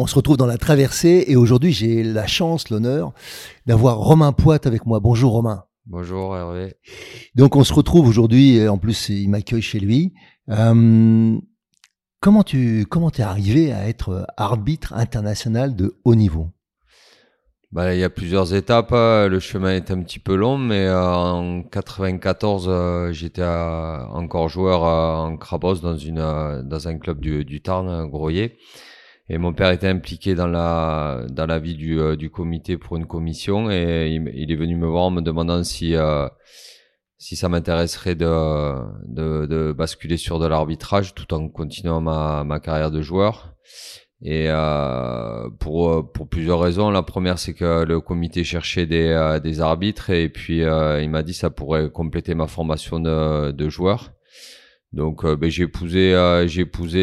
On se retrouve dans la traversée et aujourd'hui j'ai la chance, l'honneur d'avoir Romain Poite avec moi. Bonjour Romain. Bonjour Hervé. Donc on se retrouve aujourd'hui, en plus il m'accueille chez lui. Euh, comment tu comment es arrivé à être arbitre international de haut niveau? Bah, il y a plusieurs étapes. Hein. Le chemin est un petit peu long, mais euh, en 94, euh, j'étais encore joueur en Crabos dans une dans un club du, du Tarn, Groyer. Et mon père était impliqué dans la dans la vie du, euh, du comité pour une commission et il, est venu me voir en me demandant si euh, si ça m'intéresserait de, de, de basculer sur de l'arbitrage tout en continuant ma ma carrière de joueur. Et euh, pour pour plusieurs raisons. La première c'est que le comité cherchait des euh, des arbitres et puis il m'a dit ça pourrait compléter ma formation de de joueur. Donc euh, ben, j'ai épousé euh,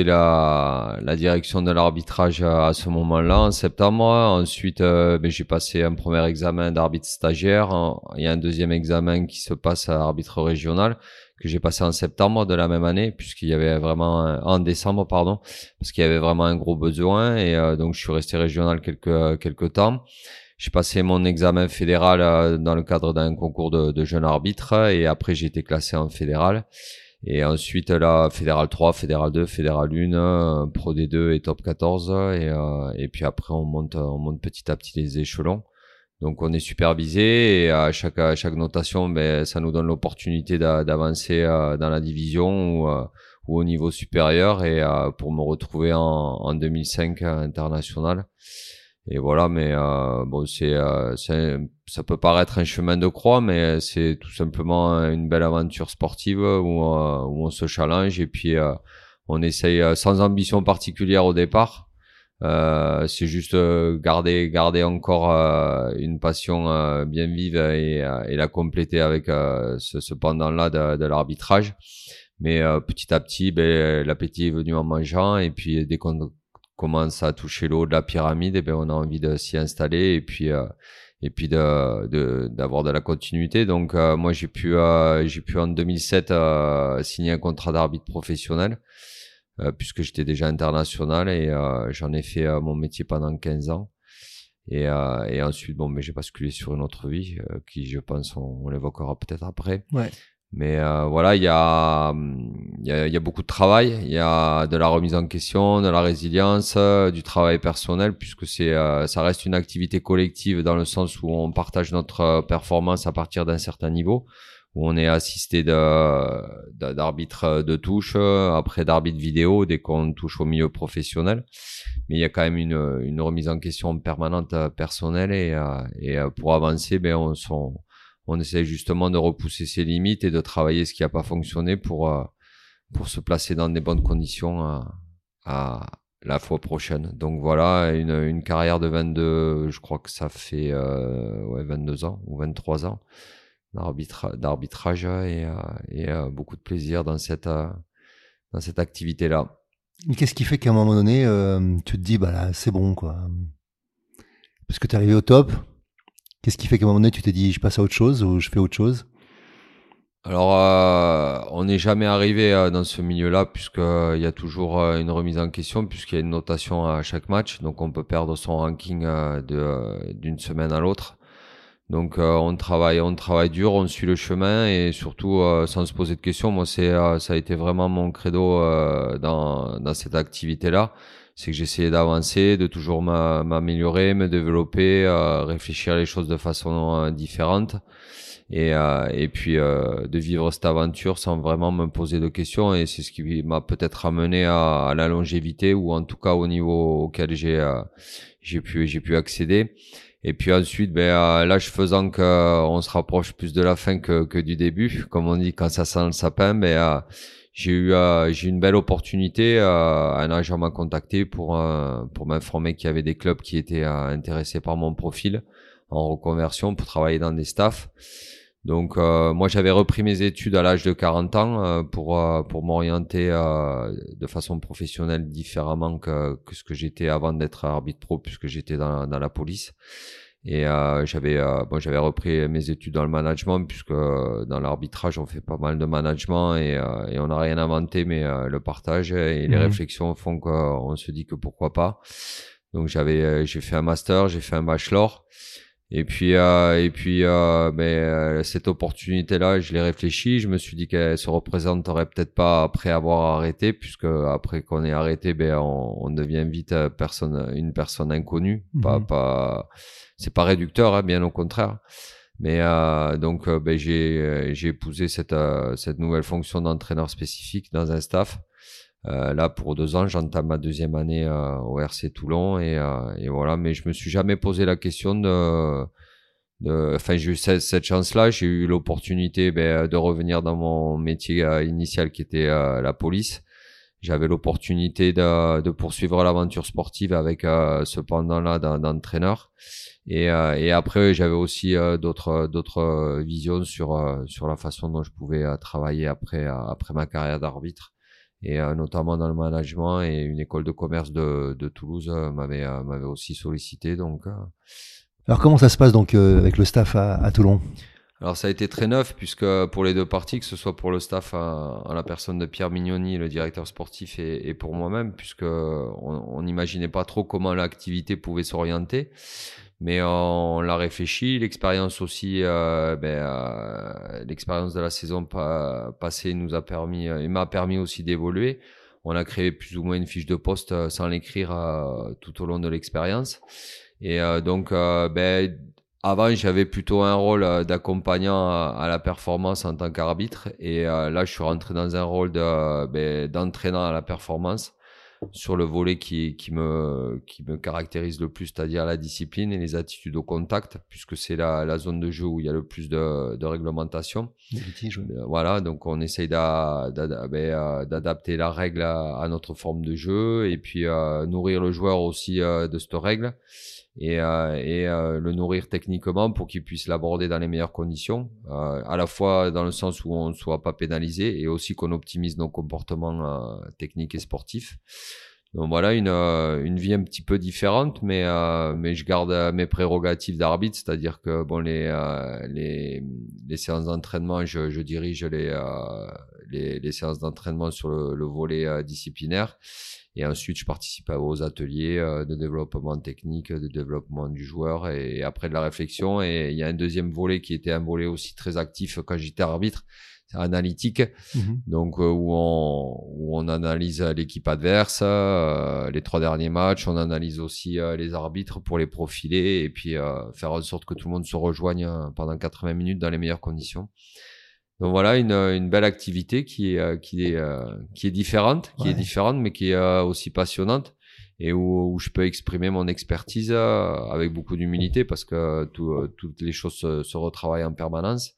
la, la direction de l'arbitrage à, ce moment-là en septembre. Ensuite euh, ben, j'ai passé un premier examen d'arbitre stagiaire. Il y a un deuxième examen qui se passe à arbitre régional que j'ai passé en septembre de la même année puisqu'il y avait vraiment en décembre pardon parce qu'il y avait vraiment un gros besoin et donc je suis resté régional quelques quelques temps. J'ai passé mon examen fédéral dans le cadre d'un concours de, de jeunes arbitres et après j'ai été classé en fédéral. Et ensuite, là, Fédéral 3, Fédéral 2, Fédéral 1, euh, Pro D2 et Top 14. Et, euh, et puis après, on monte, on monte petit à petit les échelons. Donc, on est supervisé et à chaque, à chaque notation, ben, ça nous donne l'opportunité d'avancer euh, dans la division ou, ou, au niveau supérieur et pour me retrouver en, en 2005 international. Et voilà, mais euh, bon, c'est, euh, ça peut paraître un chemin de croix, mais c'est tout simplement une belle aventure sportive où, euh, où on se challenge et puis euh, on essaye sans ambition particulière au départ. c'est juste garder, garder encore une passion bien vive et, et, la compléter avec ce, ce pendant-là de, de l'arbitrage. Mais petit à petit, ben, l'appétit est venu en mangeant et puis dès qu'on commence à toucher l'eau de la pyramide, et eh ben on a envie de s'y installer et puis euh, et puis de d'avoir de, la continuité. Donc euh, moi j'ai pu euh, j'ai pu en 2007 signer un contrat d'arbitre professionnel puisque j'étais déjà international et j'en ai fait mon métier pendant 15 ans. Et, et ensuite bon mais j'ai basculé sur une autre vie qui je pense on, on l'évoquera peut-être après. Ouais. Mais euh, voilà, il y a, y, a, y a beaucoup de travail, il y a de la remise en question, de la résilience, euh, du travail personnel, puisque c'est, euh, ça reste une activité collective dans le sens où on partage notre performance à partir d'un certain niveau, où on est assisté de, d'arbitres de touche, après d'arbitres vidéo dès qu'on touche au milieu professionnel. Mais il y a quand même une, une remise en question permanente personnelle et, et pour avancer, ben on sont on essaie justement de repousser ses limites et de travailler ce qui n'a pas fonctionné pour, euh, pour se placer dans des bonnes conditions à, à la fois prochaine. Donc voilà, une, une, carrière de 22, je crois que ça fait euh, ouais, 22 ans ou 23 ans d'arbitrage et, euh, et euh, beaucoup de plaisir dans cette, dans cette activité-là. Qu'est-ce qui fait qu'à un moment donné, tu te dis, bah là, c'est bon, quoi? Parce que tu es arrivé au top, Qu'est-ce qui fait qu'à un moment donné, tu t'es dit, je passe à autre chose ou je fais autre chose? Alors, euh, on n'est jamais arrivé euh, dans ce milieu-là puisqu'il euh, y a toujours une remise en question puisqu'il y a une notation à chaque match, donc on peut perdre son ranking d'une semaine à l'autre. Donc on travaille, on travaille dur, on suit le chemin et surtout sans se poser de questions. Moi, c'est ça a été vraiment mon credo dans, dans cette activité-là c'est que j'essayais d'avancer, de toujours m'améliorer, me développer, euh, réfléchir les choses de façon euh, différente et, euh, et puis euh, de vivre cette aventure sans vraiment me poser de questions et c'est ce qui m'a peut-être amené à, à, la longévité ou en tout cas au niveau auquel j'ai euh, j'ai pu j'ai pu accéder et puis ensuite ben l'âge faisant que on se rapproche plus de la fin que, que du début comme on dit quand ça sent le sapin ben j'ai eu euh, j'ai une belle opportunité. Euh, un agent m'a contacté pour euh, pour m'informer qu'il y avait des clubs qui étaient intéressés par mon profil en reconversion pour travailler dans des staffs. Donc moi j'avais repris mes études à l'âge de 40 ans pour pour m'orienter de façon professionnelle différemment que, que ce que j'étais avant d'être arbitre pro puisque j'étais dans, dans la police. Et euh, j'avais euh, bon, j'avais repris mes études dans le management puisque euh, dans l'arbitrage on fait pas mal de management et, euh, et on n'a rien inventé mais euh, le partage et les mhm. réflexions font qu'on se dit que pourquoi pas. Donc j'avais j'ai fait un master, j'ai fait un bachelor et puis et puis mais cette opportunité là, je l'ai réfléchi, je me suis dit qu'elle se représenterait peut-être pas après avoir arrêté puisque après qu'on ait arrêté ben on, on devient vite personne une personne inconnue, pas mhm. pas c'est pas réducteur, hein, bien au contraire. Mais euh, donc euh, ben, j'ai euh, j'ai épousé cette euh, cette nouvelle fonction d'entraîneur spécifique dans un staff. Là pour deux ans, j'entame ma deuxième année au RC Toulon et, et voilà. Mais je me suis jamais posé la question de enfin j'ai eu cette, cette chance-là, j'ai eu l'opportunité ben, de revenir dans mon métier initial qui était la police j'avais l'opportunité de, de, poursuivre l'aventure sportive avec cependant là d'entraîneur. Et, euh, et après, j'avais aussi euh, d'autres d'autres euh, visions sur sur la façon dont je pouvais travailler après après ma carrière d'arbitre et notamment dans le management et une école de commerce de, de Toulouse m'avait m'avait aussi sollicité donc alors comment ça se passe donc avec le staff à, à, Toulon? Alors ça a été très neuf puisque pour les deux parties, que ce soit pour le staff à, la personne de Pierre Mignoni, le directeur sportif, et, et pour moi-même, puisque on n'imaginait pas trop comment l'activité pouvait s'orienter mais on l'a réfléchi. L'expérience aussi, euh, ben, euh, l'expérience de la saison passée nous a permis, euh, et m'a permis aussi d'évoluer. On a créé plus ou moins une fiche de poste sans l'écrire tout au long de l'expérience. Et donc, ben, avant, j'avais plutôt un rôle d'accompagnant à, la performance en tant qu'arbitre, et là, je suis rentré dans un rôle ben, d'entraînant à la performance sur le volet qui, qui, me, qui me caractérise le plus, c'est-à-dire la discipline et les attitudes au contact, puisque c'est la, la zone de jeu où il y a le plus de, de réglementation. Euh, voilà, donc on essaye ben, euh, d'adapter la règle à, notre forme de jeu et puis euh, nourrir le joueur aussi de cette règle et, euh, et euh, le nourrir techniquement pour qu'il puisse l'aborder dans les meilleures conditions, euh, à la fois dans le sens où on ne soit pas pénalisé et aussi qu'on optimise nos comportements techniques et sportifs. Donc voilà une, une vie un petit peu différente, mais mais je garde mes prérogatives d'arbitre, c'est-à-dire que bon les les, les séances d'entraînement, je, je dirige les, les, les séances d'entraînement sur le, le volet disciplinaire et ensuite, je participe aux ateliers euh, de développement technique, de développement du joueur et après de la réflexion. Et il y a un deuxième volet qui était un volet aussi très actif quand j'étais arbitre, c'est analytique. Mhm. Donc, euh, où, on, où on analyse l'équipe adverse, euh, les trois derniers matchs. On analyse aussi les arbitres pour les profiler et puis faire en sorte que tout le monde se rejoigne pendant 80 minutes dans les meilleures conditions. Donc voilà une, une belle activité qui est euh, qui est euh, qui est différente, qui est différente mais qui est euh, aussi passionnante et où, où, je peux exprimer mon expertise avec beaucoup d'humilité parce que tout, toutes les choses se, se, retravaillent en permanence.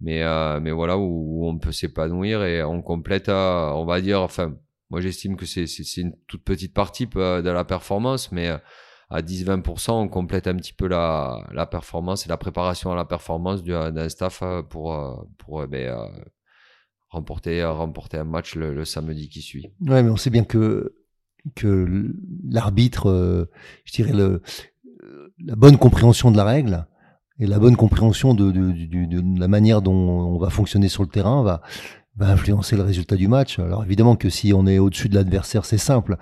Mais mais voilà où, on peut s'épanouir et on complète, on va dire, enfin moi j'estime que c'est c'est une toute petite partie de la performance, mais à 10-20%, on complète un petit peu la, performance et la préparation à la performance d'un staff euh, pour, euh, pour euh, ben, remporter, remporter un match le, samedi qui suit. Ouais, mais on sait bien que, que l'arbitre, je dirais, la bonne compréhension de la règle et la bonne compréhension de, de, la manière dont on va fonctionner sur le terrain va, va influencer le résultat du match. Alors évidemment que si on est au-dessus de l'adversaire, c'est simple,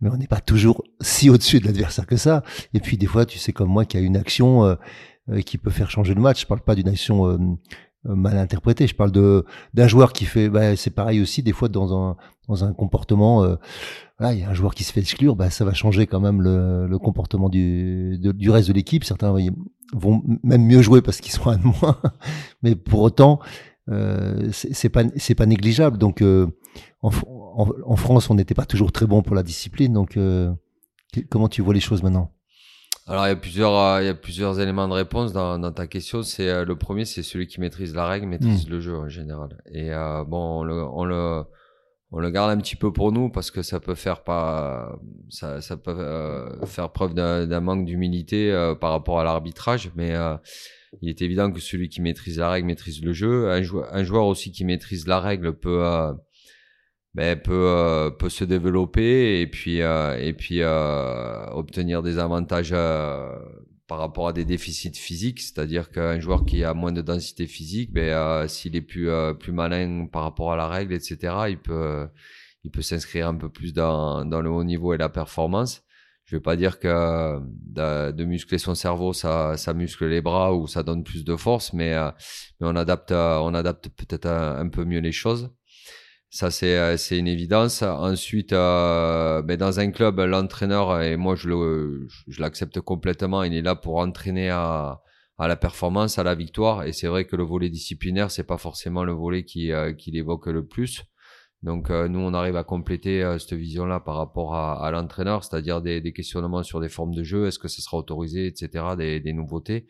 mais on n'est pas toujours si au-dessus de l'adversaire que ça. Et puis des fois, tu sais comme moi qu'il y a une action, euh, qui peut faire changer le match. Je parle pas d'une action mal interprétée. Je parle de d'un joueur qui fait. Bah, c'est pareil aussi des fois dans un dans un comportement. il y a un joueur qui se fait exclure, bah, ça va changer quand même le, le comportement du, du reste de l'équipe. Certains vont même mieux jouer parce qu'ils sont un de moins, mais pour autant, euh, c'est pas c'est pas négligeable. Donc euh, en, en, France, on n'était pas toujours très bon pour la discipline. Donc euh, comment tu vois les choses maintenant? Alors il y a plusieurs il y a plusieurs éléments de réponse dans, dans ta question. C'est le premier, c'est celui qui maîtrise la règle, maîtrise hmm. le jeu en général. Et bon, on le, on le on le garde un petit peu pour nous parce que ça peut faire pas ça, ça peut euh, faire preuve d'un manque d'humilité euh, par rapport à l'arbitrage mais euh, il est évident que celui qui maîtrise la règle maîtrise le jeu un joueur, un joueur aussi qui maîtrise la règle peut ben, peut peut se développer et puis et puis obtenir des avantages par rapport à des déficits physiques, c'est-à-dire qu'un joueur qui a moins de densité physique, ben, euh, s'il est plus euh, plus malin par rapport à la règle, etc., il peut il peut s'inscrire un peu plus dans dans le haut niveau et la performance. Je vais pas dire que de, de muscler son cerveau, ça ça muscle les bras ou ça donne plus de force, mais euh, mais on adapte peut-être un peu mieux les choses. Ça, c'est, euh, c'est une évidence. Ensuite, euh, ben dans un club, l'entraîneur, et moi, je, l'accepte complètement, il est là pour entraîner à, la performance, à la victoire. Et c'est vrai que le volet disciplinaire, c'est pas forcément le volet qui, euh, qui l'évoque le plus. Donc, euh, nous, on arrive à compléter cette vision-là par rapport à, l'entraîneur, c'est-à-dire des, questionnements sur des formes de jeu, est-ce que ça sera autorisé, etc., des, nouveautés.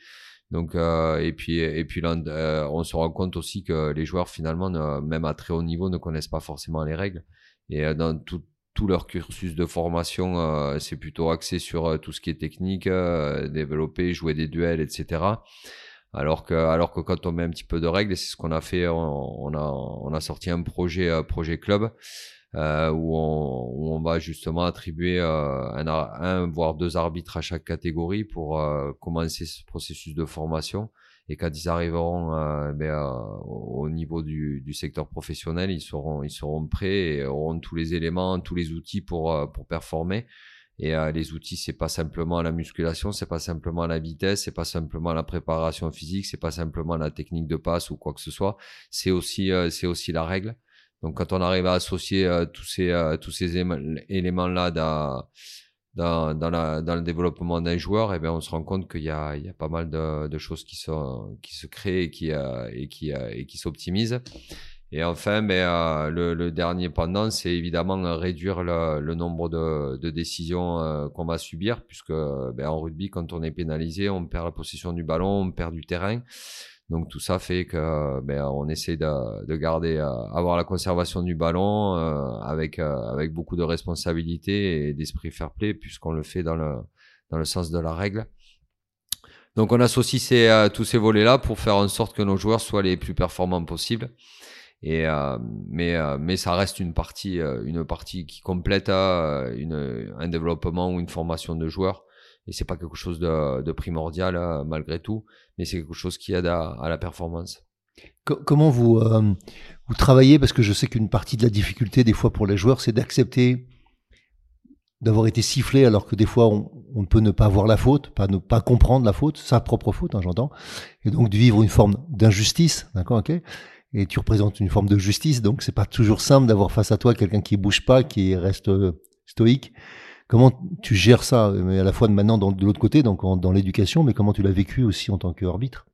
Donc euh, et puis et puis euh, on se rend compte aussi que les joueurs finalement, même à très haut niveau, ne connaissent pas forcément les règles. Et euh, dans tout leur cursus de formation, c'est plutôt axé sur tout ce qui est technique, développer, jouer des duels, etc. Alors que, alors que quand on met un petit peu de règles, et c'est ce qu'on a fait, on, a, on a sorti un projet, projet club euh, où, on, où, on, va justement attribuer euh, un, un, voire deux arbitres à chaque catégorie pour euh, commencer ce processus de formation. Et quand ils arriveront euh, ben, euh, au niveau du, du, secteur professionnel, ils seront, ils seront prêts et auront tous les éléments, tous les outils pour, pour performer. Et euh, les outils, c'est pas simplement la musculation, c'est pas simplement la vitesse, c'est pas simplement la préparation physique, c'est pas simplement la technique de passe ou quoi que ce soit. C'est aussi, c'est aussi la règle. Donc quand on arrive à associer euh, tous ces euh, tous ces éléments là dans dans le développement d'un joueur, eh bien on se rend compte qu'il y a il y a pas mal de, choses qui sont qui se créent et qui euh, et qui et qui s'optimisent. Et enfin, ben, le, le, dernier pendant, c'est évidemment réduire le, le, nombre de, de décisions qu'on va subir, puisque ben, en rugby, quand on est pénalisé, on perd la possession du ballon, on perd du terrain. Donc tout ça fait que ben, on essaie de, de garder, euh, avoir la conservation du ballon euh, avec euh, avec beaucoup de responsabilité et d'esprit fair play puisqu'on le fait dans le dans le sens de la règle. Donc on associe ces, tous ces volets-là pour faire en sorte que nos joueurs soient les plus performants possibles. Et mais mais ça reste une partie une partie qui complète une, un développement ou une formation de joueurs et c'est pas quelque chose de, de primordial euh, malgré tout, mais c'est quelque chose qui aide à, à la performance. Comment vous, euh, vous travaillez? Parce que je sais qu'une partie de la difficulté des fois pour les joueurs, c'est d'accepter d'avoir été sifflé alors que des fois on, on, peut ne pas voir la faute, pas ne pas comprendre la faute, sa propre faute, hein, j'entends, et donc de vivre une forme d'injustice, d'accord, ok Et tu représentes une forme de justice, donc c'est pas toujours simple d'avoir face à toi quelqu'un qui bouge pas, qui reste euh, stoïque. Comment tu gères ça, mais à la fois maintenant de l'autre côté, donc dans l'éducation, mais comment tu l'as vécu aussi en tant qu'arbitre?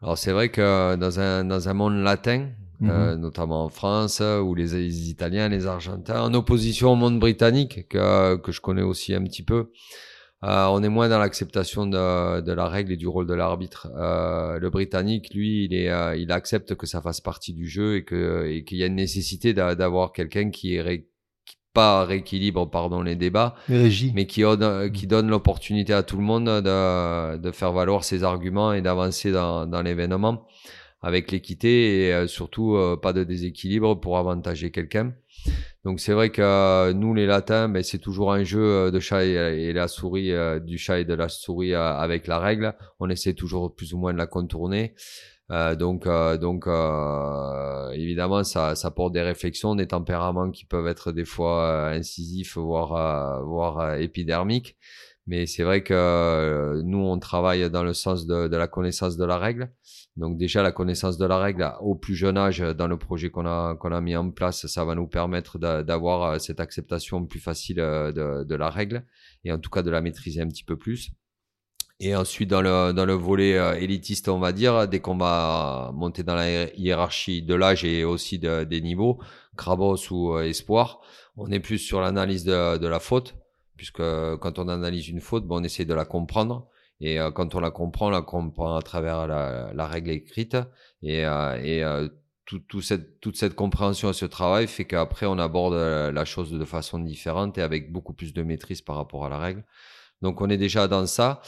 Alors c'est vrai que dans un, dans un monde latin, mhm. euh, notamment en France, où les, Italiens, les Argentins, en opposition au monde britannique, que, que je connais aussi un petit peu, euh, on est moins dans l'acceptation de, de, la règle et du rôle de l'arbitre. Euh, le Britannique, lui, il, est, euh, il accepte que ça fasse partie du jeu et qu'il et y a une nécessité d'avoir quelqu'un qui est pas rééquilibre pardon les débats, mais qui, donne, qui donne l'opportunité à tout le monde de, de faire valoir ses arguments et d'avancer dans, dans l'événement avec l'équité et euh, surtout euh, pas de déséquilibre pour avantager quelqu'un. Donc c'est vrai que euh, nous les latins, ben, c'est toujours un jeu de chat et, la souris, du chat et de la souris avec la règle. On essaie toujours plus ou moins de la contourner. Euh, donc, euh, donc euh, évidemment, ça, ça porte des réflexions, des tempéraments qui peuvent être des fois incisifs, voire, voire épidermiques. Mais c'est vrai que nous, on travaille dans le sens de, la connaissance de la règle. Donc déjà, la connaissance de la règle au plus jeune âge, dans le projet qu'on a, qu'on a mis en place, ça va nous permettre d'avoir cette acceptation plus facile de, de la règle et en tout cas de la maîtriser un petit peu plus. Et ensuite, dans le, dans le volet euh, élitiste, on va dire, dès qu'on va monter dans la hiérarchie de l'âge et aussi de, des niveaux, Krabos ou euh, Espoir, on est plus sur l'analyse de, la faute, puisque quand on analyse une faute, bon, on essaie de la comprendre. Et euh, quand on la comprend, on la comprend à travers la, la règle écrite. Et, et tout, tout cette, toute cette compréhension et ce travail fait qu'après, on aborde la chose de façon différente et avec beaucoup plus de maîtrise par rapport à la règle. Donc, on est déjà dans ça.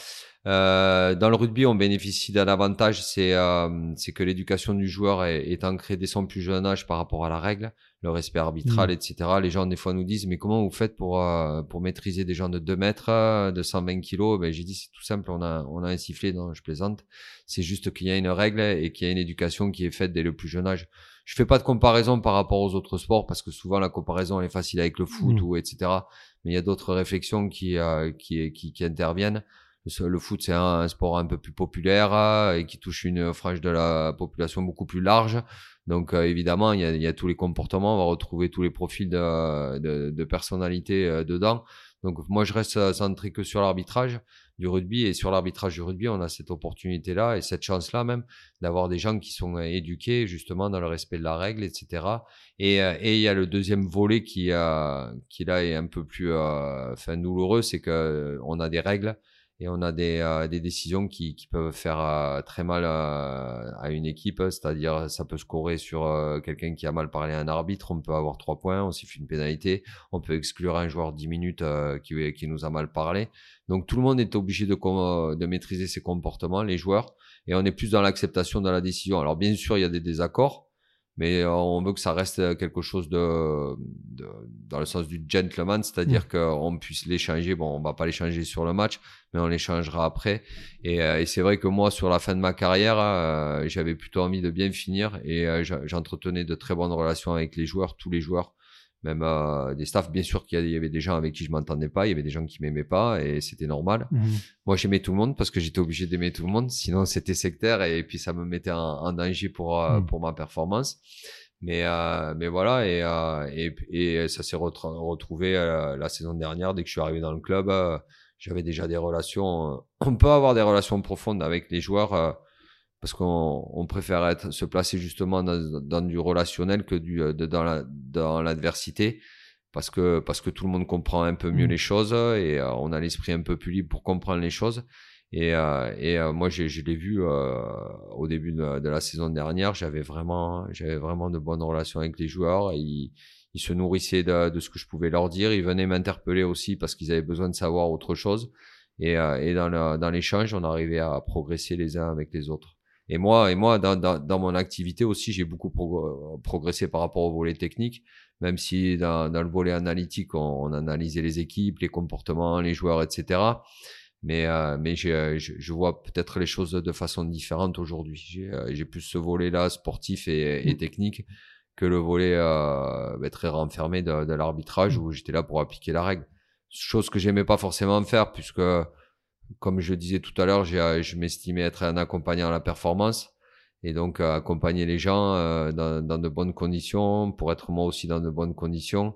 Euh, dans le rugby, on bénéficie d'un avantage, c'est euh, que l'éducation du joueur est, ancrée dès son plus jeune âge par rapport à la règle, le respect arbitral, mmh. etc. Les gens des fois nous disent mais comment vous faites pour euh, pour maîtriser des gens de 2 mètres, euh, de 120 kilos? Ben j'ai dit c'est tout simple, on a on a un sifflet, non je plaisante. C'est juste qu'il y a une règle et qu'il y a une éducation qui est faite dès le plus jeune âge. Je fais pas de comparaison par rapport aux autres sports parce que souvent la comparaison est facile avec le foot mmh. ou etc. Mais il y a d'autres réflexions qui, qui, qui qui interviennent. Le foot, c'est un, sport un peu plus populaire euh, et qui touche une frange de la population beaucoup plus large. Donc euh, évidemment, il y, a, il y, a, tous les comportements, on va retrouver tous les profils de, de, de personnalité euh, dedans. Donc moi, je reste centré que sur l'arbitrage du rugby et sur l'arbitrage du rugby, on a cette opportunité-là et cette chance-là même d'avoir des gens qui sont éduqués justement dans le respect de la règle, etc. Et, et il y a le deuxième volet qui, qui là est un peu plus enfin, douloureux, c'est que on a des règles et on a des, euh, des décisions qui, qui, peuvent faire euh, très mal euh, à une équipe, c'est-à-dire ça peut scorer sur quelqu'un qui a mal parlé à un arbitre, on peut avoir trois points, on siffle une pénalité, on peut exclure un joueur dix minutes qui, qui nous a mal parlé. Donc tout le monde est obligé de, de maîtriser ses comportements, les joueurs, et on est plus dans l'acceptation de la décision. Alors bien sûr, il y a des désaccords, mais euh, on veut que ça reste quelque chose de, de dans le sens du gentleman, c'est-à-dire mmh. qu'on puisse l'échanger. Bon, on va pas l'échanger sur le match, mais on l'échangera après. Et, euh, et c'est vrai que moi, sur la fin de ma carrière, euh, j'avais plutôt envie de bien finir et j'entretenais de très bonnes relations avec les joueurs, tous les joueurs même euh, des staffs. Bien sûr qu'il y avait des gens avec qui je m'entendais pas, il y avait des gens qui m'aimaient pas et c'était normal. Mhm. Moi, j'aimais tout le monde parce que j'étais obligé d'aimer tout le monde, sinon c'était sectaire et puis ça me mettait en, danger pour euh, mhm. pour ma performance. Mais euh, mais voilà et et, et ça s'est retrouvé la saison dernière dès que je suis arrivé dans le club. j'avais déjà des relations. On peut avoir des relations profondes avec les joueurs parce qu'on préfère être, se placer justement dans, du relationnel que du, euh, dans, la, dans l'adversité, parce que, parce que tout le monde comprend un peu mieux mmh. les choses et euh, on a l'esprit un peu plus libre pour comprendre les choses. Et, euh, et moi, je, je l'ai vu au début de, la saison dernière, j'avais vraiment, j'avais vraiment de bonnes relations avec les joueurs. Ils, ils se nourrissaient de, de, ce que je pouvais leur dire. Ils venaient m'interpeller aussi parce qu'ils avaient besoin de savoir autre chose. Et, et dans, dans l'échange, on arrivait à progresser les uns avec les autres. Et moi, et moi dans, dans, dans mon activité aussi, j'ai beaucoup progressé par rapport au volet technique, même si dans, dans le volet analytique, on, on, analysait les équipes, les comportements, les joueurs, etc. Mais, euh, mais je, je, vois peut-être les choses de façon différente aujourd'hui. J'ai euh, plus ce volet-là sportif et, et, mmh. technique que le volet euh, bah, très renfermé de, de l'arbitrage mmh. où j'étais là pour appliquer la règle. Chose que j'aimais pas forcément faire puisque comme je disais tout à l'heure, euh, je m'estimais être un accompagnant à la performance et donc euh, accompagner les gens euh, dans, dans, de bonnes conditions pour être moi aussi dans de bonnes conditions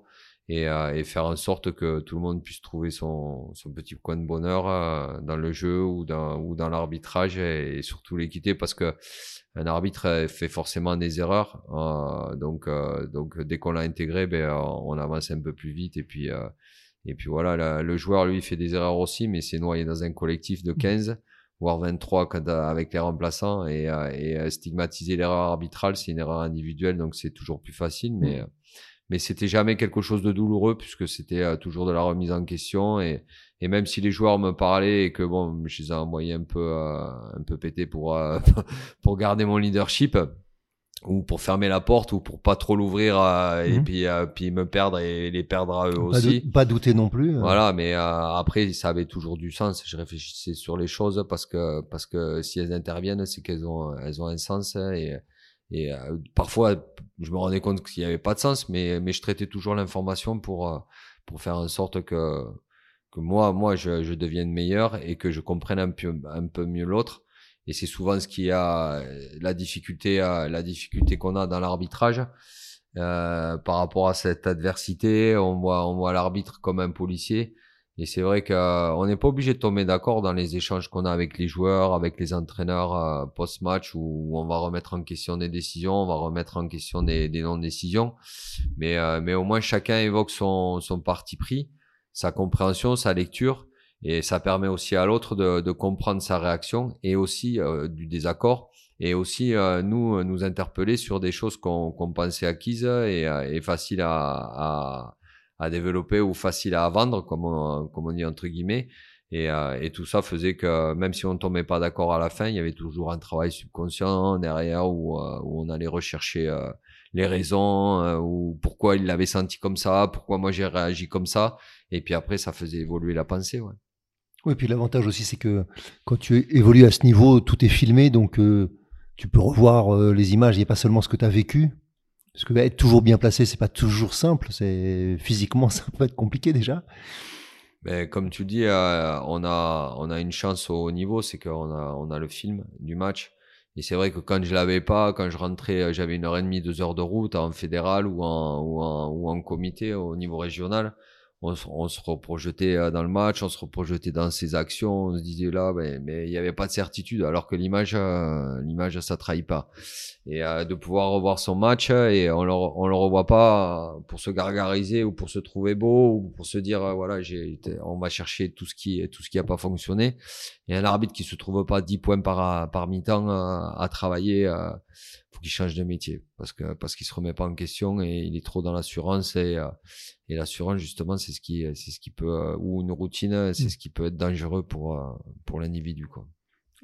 et, et, faire en sorte que tout le monde puisse trouver son, son petit coin de bonheur dans le jeu ou dans, ou dans l'arbitrage et, surtout l'équité parce que un arbitre fait forcément des erreurs donc donc dès qu'on l'a intégré ben on avance un peu plus vite et puis et puis voilà, le joueur, lui, fait des erreurs aussi, mais c'est noyé dans un collectif de 15, mmh. voire 23 quand, euh, avec les remplaçants. Et, euh, et euh, stigmatiser l'erreur arbitrale, c'est une erreur individuelle, donc c'est toujours plus facile. Mais, mmh. mais c'était jamais quelque chose de douloureux, puisque c'était toujours de la remise en question. Et, et même si les joueurs me parlaient et que bon, je les ai envoyés un peu, un peu péter pour, pour garder mon leadership, ou pour fermer la porte ou pour pas trop l'ouvrir euh, et mhm. puis euh, puis me perdre et les perdre à eux aussi pas douter non plus euh. voilà mais après ça avait toujours du sens je réfléchissais sur les choses parce que parce que si elles interviennent c'est qu'elles ont elles ont un sens et et parfois je me rendais compte qu'il y avait pas de sens mais mais je traitais toujours l'information pour pour faire en sorte que que moi, moi, je, je devienne meilleur et que je comprenne un peu, un peu mieux l'autre. Et c'est souvent ce qui a la difficulté, la difficulté qu'on a dans l'arbitrage. Euh, par rapport à cette adversité, on voit, on voit l'arbitre comme un policier. Et c'est vrai qu'on n'est pas obligé de tomber d'accord dans les échanges qu'on a avec les joueurs, avec les entraîneurs euh, post-match, où on va remettre en question des décisions, on va remettre en question des, des non-décisions. Mais, euh, mais au moins chacun évoque son, son parti pris, sa compréhension, sa lecture. Et ça permet aussi à l'autre de, de, comprendre sa réaction et aussi euh, du désaccord et aussi euh, nous nous interpeller sur des choses qu'on qu'on pensait acquises et, euh, et faciles à, à, à, développer ou faciles à vendre comme on, comme on dit entre guillemets. Et, et tout ça faisait que même si on tombait pas d'accord à la fin il y avait toujours un travail subconscient derrière où, où on allait rechercher les raisons ou pourquoi il l'avait senti comme ça pourquoi moi j'ai réagi comme ça. Et puis après ça faisait évoluer la pensée ouais oui, puis l'avantage aussi, c'est que quand tu évolues à ce niveau, tout est filmé, donc euh, tu peux revoir euh, les images. Il n'y a pas seulement ce que tu as vécu. Parce que être toujours bien placé, c'est pas toujours simple. C'est physiquement, ça peut être compliqué déjà. Mais comme tu dis, euh, on a on a une chance au niveau, c'est qu'on a on a le film du match. Et c'est vrai que quand je l'avais pas, quand je rentrais, j'avais une heure et demie, deux heures de route en fédéral ou en, ou en comité au niveau régional on, on, se reprojetait euh, dans le match, on se reprojetait dans ses actions, on se disait là, mais, mais il n'y avait pas de certitude, alors que l'image, euh, l'image, ça trahit pas. Et euh, de pouvoir revoir son match et on le, on le revoit pas pour se gargariser ou pour se trouver beau ou pour se dire voilà, j'ai, on va chercher tout ce qui, tout ce qui a pas fonctionné. Et un arbitre qui se trouve pas 10 points par par mi-temps à travailler faut qu'il change de métier parce que parce qu'il se remet pas en question et il est trop dans l'assurance et euh, et l'assurance justement c'est ce qui c'est ce qui peut euh, ou une routine c'est mm. ce qui peut être dangereux pour euh, pour l'individu quoi.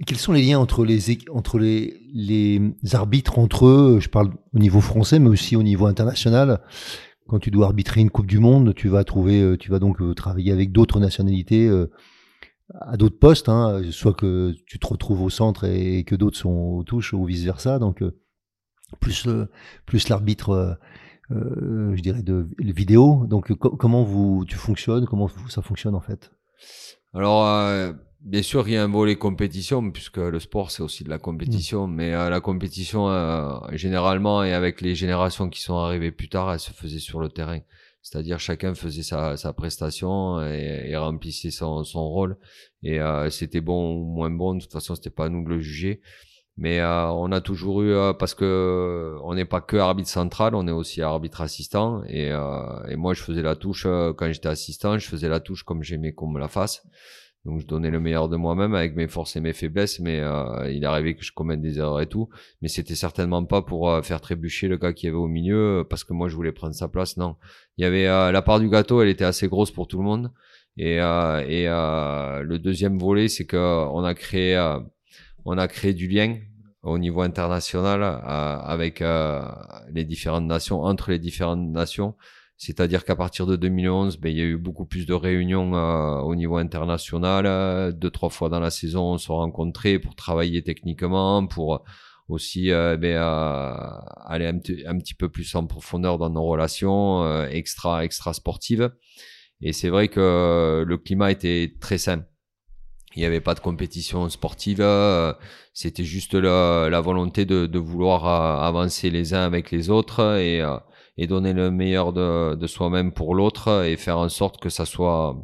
Quels sont les liens entre les entre les les arbitres entre eux? Je parle au niveau français, mais aussi au niveau international. Quand tu dois arbitrer une Coupe du Monde, tu vas trouver, tu vas donc travailler avec d'autres nationalités à d'autres postes, hein, soit que tu te retrouves au centre et que d'autres sont aux touches ou vice versa. Donc plus plus l'arbitre euh, euh, je dirais de, vidéo. Donc comment vous tu fonctionnes? Comment ça fonctionne en fait? Alors euh, bien sûr il y a un volet compétition puisque le sport c'est aussi de la compétition. Mmh. mais la compétition généralement et avec les générations qui sont arrivées plus tard elle se faisait sur le terrain. C'est-à-dire chacun faisait sa, sa prestation et, et remplissait son, son rôle. Et c'était bon ou moins bon. De toute façon c'était pas à nous de le juger mais euh, on a toujours eu euh, parce que on n'est pas que arbitre central, on est aussi arbitre assistant. Et, euh, et moi, je faisais la touche quand j'étais assistant, je faisais la touche comme j'aimais qu'on me la fasse. Donc je donnais le meilleur de moi-même avec mes forces et mes faiblesses, mais il arrivait que je commette des erreurs et tout. Mais c'était certainement pas pour faire trébucher le gars qui avait au milieu, parce que moi je voulais prendre sa place. Non, il y avait la part du gâteau, elle était assez grosse pour tout le monde. Et, et le deuxième volet, c'est que on a créé on a créé du lien au niveau international euh, avec euh, les différentes nations, entre les différentes nations. C'est-à-dire qu'à partir de 2011, ben, il y a eu beaucoup plus de réunions euh, au niveau international. deux, trois fois dans la saison, on se rencontrait pour travailler techniquement, pour aussi ben, aller un, un, petit peu plus en profondeur dans nos relations extra extra sportives. Et c'est vrai que le climat était très sain il n'y avait pas de compétition sportive, euh, c'était juste la, la volonté de, de, vouloir euh, avancer les uns avec les autres et, euh, et donner le meilleur de, de soi-même pour l'autre et faire en sorte que ça soit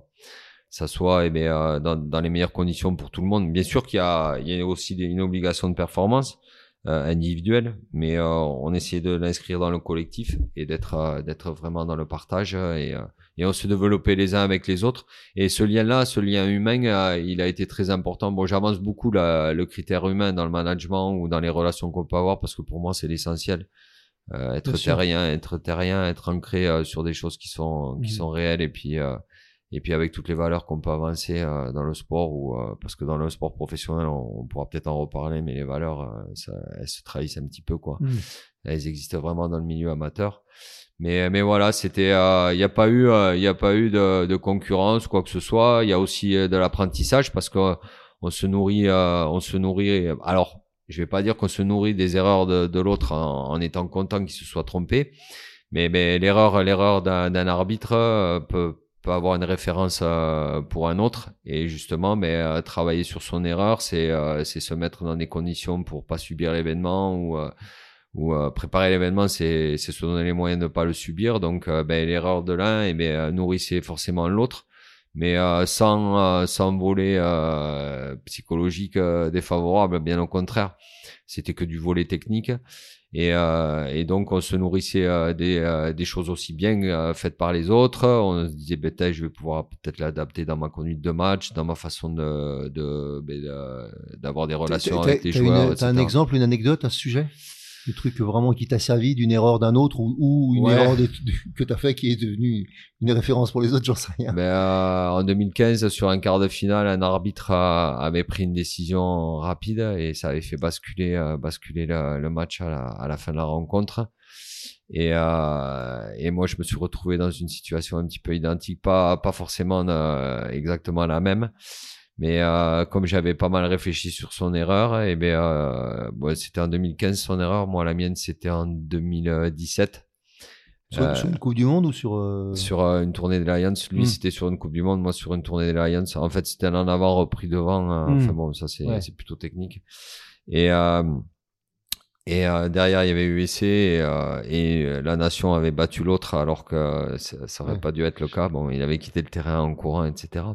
ça soit eh bien, dans, dans, les meilleures conditions pour tout le monde. Bien sûr qu'il y a, il y a aussi une obligation de performance individuelle, mais on essayait de l'inscrire dans le collectif et d'être d'être vraiment dans le partage et et on se développait les uns avec les autres. Et ce lien-là, ce lien humain, euh, il a été très important. Bon, j'avance beaucoup le critère humain dans le management ou dans les relations qu'on peut avoir parce que pour moi, c'est l'essentiel. Euh, être terrien, être terrien, être ancré euh, sur des choses qui sont qui mmh. sont réelles et puis et puis avec toutes les valeurs qu'on peut avancer dans le sport ou parce que dans le sport professionnel on, pourra peut-être en reparler mais les valeurs ça, elles se trahissent un petit peu quoi mmh. elles existent vraiment dans le milieu amateur mais mais voilà, c'était il euh, n'y a pas eu il euh, a pas eu de, concurrence quoi que ce soit. Il y a aussi euh, de l'apprentissage parce que on se nourrit on se nourrit. Alors je vais pas dire qu'on se nourrit des erreurs de, l'autre en, étant content qu'il se soit trompé, mais mais l'erreur l'erreur d'un arbitre peut peut avoir une référence euh, pour un autre. Et justement, mais euh, travailler sur son erreur, c'est euh, c'est se mettre dans des conditions pour pas subir l'événement ou ou préparer l'événement, c'est se donner les moyens de ne pas le subir. Donc, ben, l'erreur de l'un, eh ben nourrissait forcément l'autre, mais sans sans volet psychologique défavorable, bien au contraire. C'était que du volet technique. Et, euh, et, donc, on se nourrissait euh, des, euh, des, choses aussi bien euh, faites par les autres. On se disait, ben, je vais pouvoir peut-être l'adapter dans ma conduite de match, dans ma façon de, de, ben, d'avoir des relations avec les joueurs. Tu as un exemple, une anecdote à ce sujet? Le truc vraiment qui t'a servi d'une erreur d'un autre ou, une erreur que tu as fait qui est devenue une référence pour les autres, j'en sais rien. Ben, euh, en 2015, sur un quart de finale, un arbitre avait pris une décision rapide et ça avait fait basculer, euh, basculer le, match à la, à la, fin de la rencontre. Et, euh, et moi, je me suis retrouvé dans une situation un petit peu identique, pas, pas forcément euh, exactement la même. Mais euh, comme j'avais pas mal réfléchi sur son erreur, et eh ben euh, bon, c'était en 2015 son erreur. Moi, la mienne, c'était en 2017. Sur, euh, une Coupe du Monde ou sur euh, Sur euh, une tournée des Lions. Lui, hmm. c'était sur une Coupe du Monde. Moi, sur une tournée des Lions. En fait, c'était un en avant repris devant. Hmm. Enfin bon, ça c'est plutôt technique. Et et derrière, il y avait USC et, et, la nation avait battu l'autre alors que ça, ça aurait pas dû être le cas. Bon, il avait quitté le terrain en courant, etc.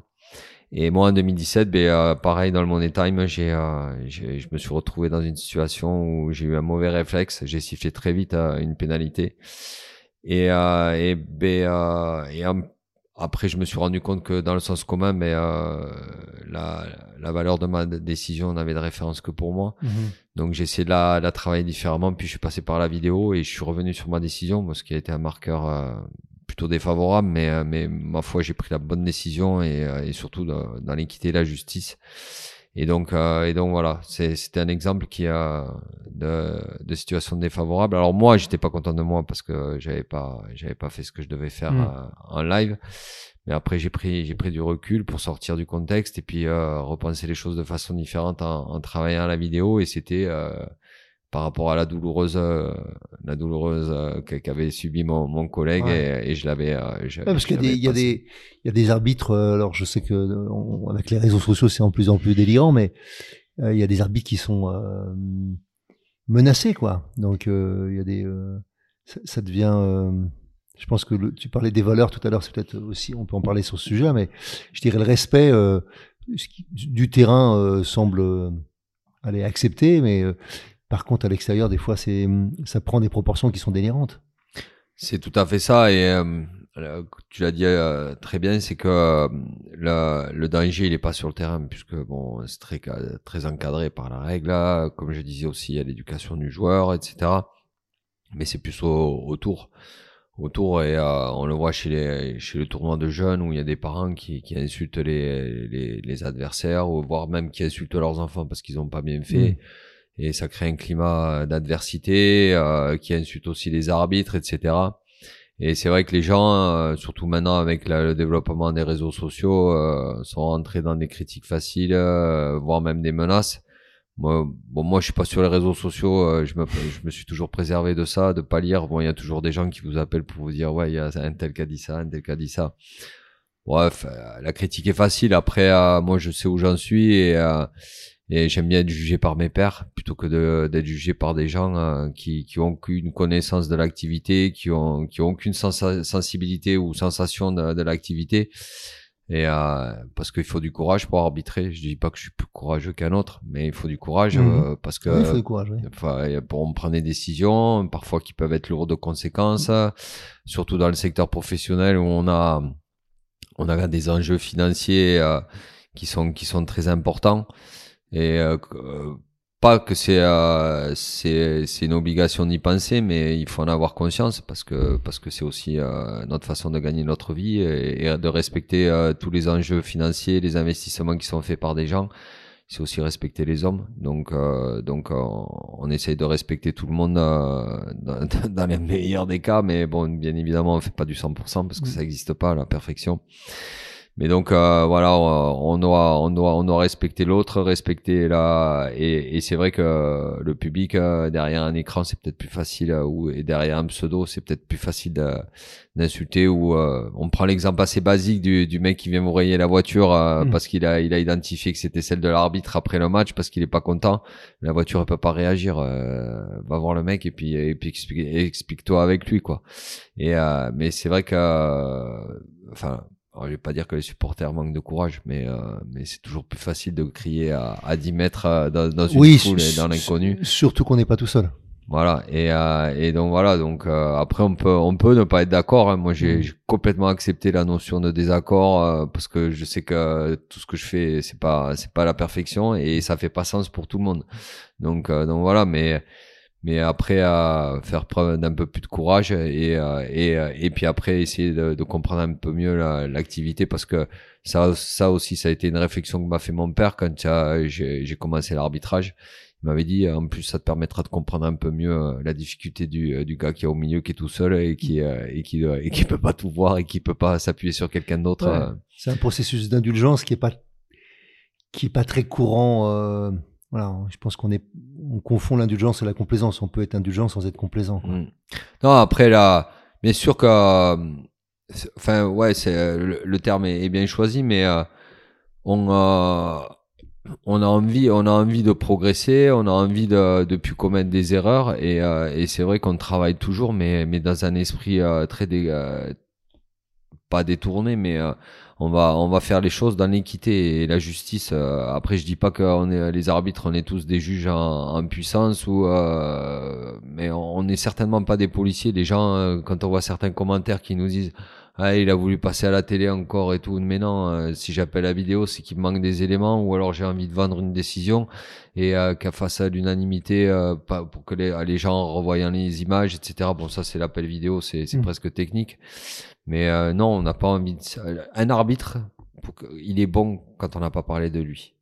Et moi, en 2017, ben, euh, pareil, dans le Money Time, j'ai, euh, je me suis retrouvé dans une situation où j'ai eu un mauvais réflexe. J'ai sifflé très vite euh, une pénalité. Et, euh, et, ben, et après, je me suis rendu compte que dans le sens commun, mais la, la valeur de ma décision n'avait de référence que pour moi. Mhm. Donc j'ai essayé de la, la, travailler différemment. Puis je suis passé par la vidéo et je suis revenu sur ma décision, ce qui a été un marqueur plutôt défavorable, mais, euh, mais ma foi, j'ai pris la bonne décision et, euh, et surtout dans, l'équité et la justice. Et donc, euh, et donc voilà, c'était un exemple qui a de, de situation défavorable. Alors moi, j'étais pas content de moi parce que j'avais pas, j'avais pas fait ce que je devais faire mmh. en live. Mais après, j'ai pris, j'ai pris du recul pour sortir du contexte et puis repenser les choses de façon différente en, en travaillant à la vidéo. Et c'était par rapport à la douloureuse euh, la douloureuse euh, qu'avait subi mon, mon collègue et, et, je l'avais euh, ouais, parce qu'il y, y a des il y a des arbitres alors je sais que avec les réseaux sociaux c'est en plus en plus délirant mais il y a des arbitres qui sont menacés quoi. Donc il y a des ça, ça, devient je pense que le, tu parlais des valeurs tout à l'heure c'est peut-être aussi on peut en parler sur ce sujet mais je dirais le respect du terrain semble aller accepter mais par contre, à l'extérieur, des fois, c'est, ça prend des proportions qui sont délirantes. C'est tout à fait ça. Et euh, tu l'as dit euh, très bien, c'est que euh, le, le, danger, il n'est pas sur le terrain, puisque bon, c'est très, très encadré par la règle. Là. Comme je disais aussi, il y a l'éducation du joueur, etc. Mais c'est plus au, autour. Autour, et on le voit chez, les, chez le tournoi de jeunes où il y a des parents qui, qui insultent les, les, les, adversaires, ou voire même qui insultent leurs enfants parce qu'ils n'ont pas bien fait. Mmh et ça crée un climat d'adversité euh, qui insulte aussi les arbitres, etc. Et c'est vrai que les gens, euh, surtout maintenant avec le développement des réseaux sociaux, euh, sont rentrés dans des critiques faciles, voire même des menaces. Moi, bon, moi, je suis pas sur les réseaux sociaux. je me, je me suis toujours préservé de ça, de pas lire. Bon, il y a toujours des gens qui vous appellent pour vous dire, ouais, il y a un tel qui a dit ça, un tel qui a dit ça. Bref, la critique est facile. Après, moi, je sais où j'en suis et et j'aime bien être jugé par mes pairs plutôt que d'être jugé par des gens euh, qui, qui ont qu'une connaissance de l'activité, qui ont qui ont aucune sensibilité ou sensation de, de l'activité. Et euh, parce qu'il faut du courage pour arbitrer. Je dis pas que je suis plus courageux qu'un autre, mais il faut du courage mmh. euh, parce que il faut du courage, oui. pour prendre des décisions, parfois qui peuvent être lourdes de conséquences, mmh. surtout dans le secteur professionnel où on a on a des enjeux financiers euh, qui sont qui sont très importants. Et euh, euh, pas que c'est euh, c'est c'est une obligation d'y penser, mais il faut en avoir conscience parce que parce que c'est aussi euh, notre façon de gagner notre vie et, et de respecter euh, tous les enjeux financiers, les investissements qui sont faits par des gens. C'est aussi respecter les hommes. Donc donc on, essaye de respecter tout le monde dans, dans, les meilleurs des cas, mais bon bien évidemment on fait pas du 100% parce que ça n'existe pas la perfection. Mais donc euh, voilà, on doit, on doit, on doit respecter l'autre, respecter la. Et, et c'est vrai que le public euh, derrière un écran, c'est peut-être plus facile, euh, ou et derrière un pseudo, c'est peut-être plus facile d'insulter. Ou on prend l'exemple assez basique du, du mec qui vient vous rayer la voiture mmh. parce qu'il a, il a identifié que c'était celle de l'arbitre après le match parce qu'il est pas content. La voiture, elle peut pas réagir. va voir le mec et puis, et puis explique-toi avec lui, quoi. Et mais c'est vrai que, enfin je vais pas dire que les supporters manquent de courage, mais euh, mais c'est toujours plus facile de crier à, à 10 mètres euh, dans, dans une oui, foule et dans l'inconnu. Surtout qu'on n'est pas tout seul. Voilà et euh, et donc voilà donc euh, après on peut on peut ne pas être d'accord. Hein. Moi j'ai mm. complètement accepté la notion de désaccord euh, parce que je sais que tout ce que je fais c'est pas c'est pas la perfection et ça fait pas sens pour tout le monde. Donc donc voilà mais mais après à faire preuve d'un peu plus de courage et et et puis après essayer de, de comprendre un peu mieux l'activité parce que ça ça aussi ça a été une réflexion que m'a fait mon père quand j'ai commencé l'arbitrage. Il m'avait dit en plus ça te permettra de comprendre un peu mieux la difficulté du, du gars qui est au milieu qui est tout seul et qui et qui et qui peut pas tout voir et qui peut pas s'appuyer sur quelqu'un d'autre c'est un processus d'indulgence qui est pas qui est pas très courant euh voilà, je pense qu'on est, on confond l'indulgence et la complaisance. On peut être indulgent sans être complaisant. Mm. Non, après là, bien sûr que, euh, enfin ouais, c'est le, terme est, bien choisi, mais euh, on a, on a envie, on a envie de progresser, on a envie de, de plus commettre des erreurs, et, euh, et c'est vrai qu'on travaille toujours, mais mais dans un esprit très dé, pas détourné, mais on va on va faire les choses dans l'équité et la justice. Euh, après, je dis pas que on est les arbitres, on est tous des juges en, puissance ou euh, mais on n'est certainement pas des policiers. Les gens, euh, quand on voit certains commentaires qui nous disent ah, il a voulu passer à la télé encore et tout. Mais non, si j'appelle la vidéo, c'est qu'il me manque des éléments ou alors j'ai envie de vendre une décision et qu'à face à l'unanimité, pour que les, les gens revoyant les images, etc. Bon, ça c'est l'appel vidéo, c'est mmh. presque technique. Mais euh, non, on n'a pas envie de... Un arbitre, il est bon quand on n'a pas parlé de lui.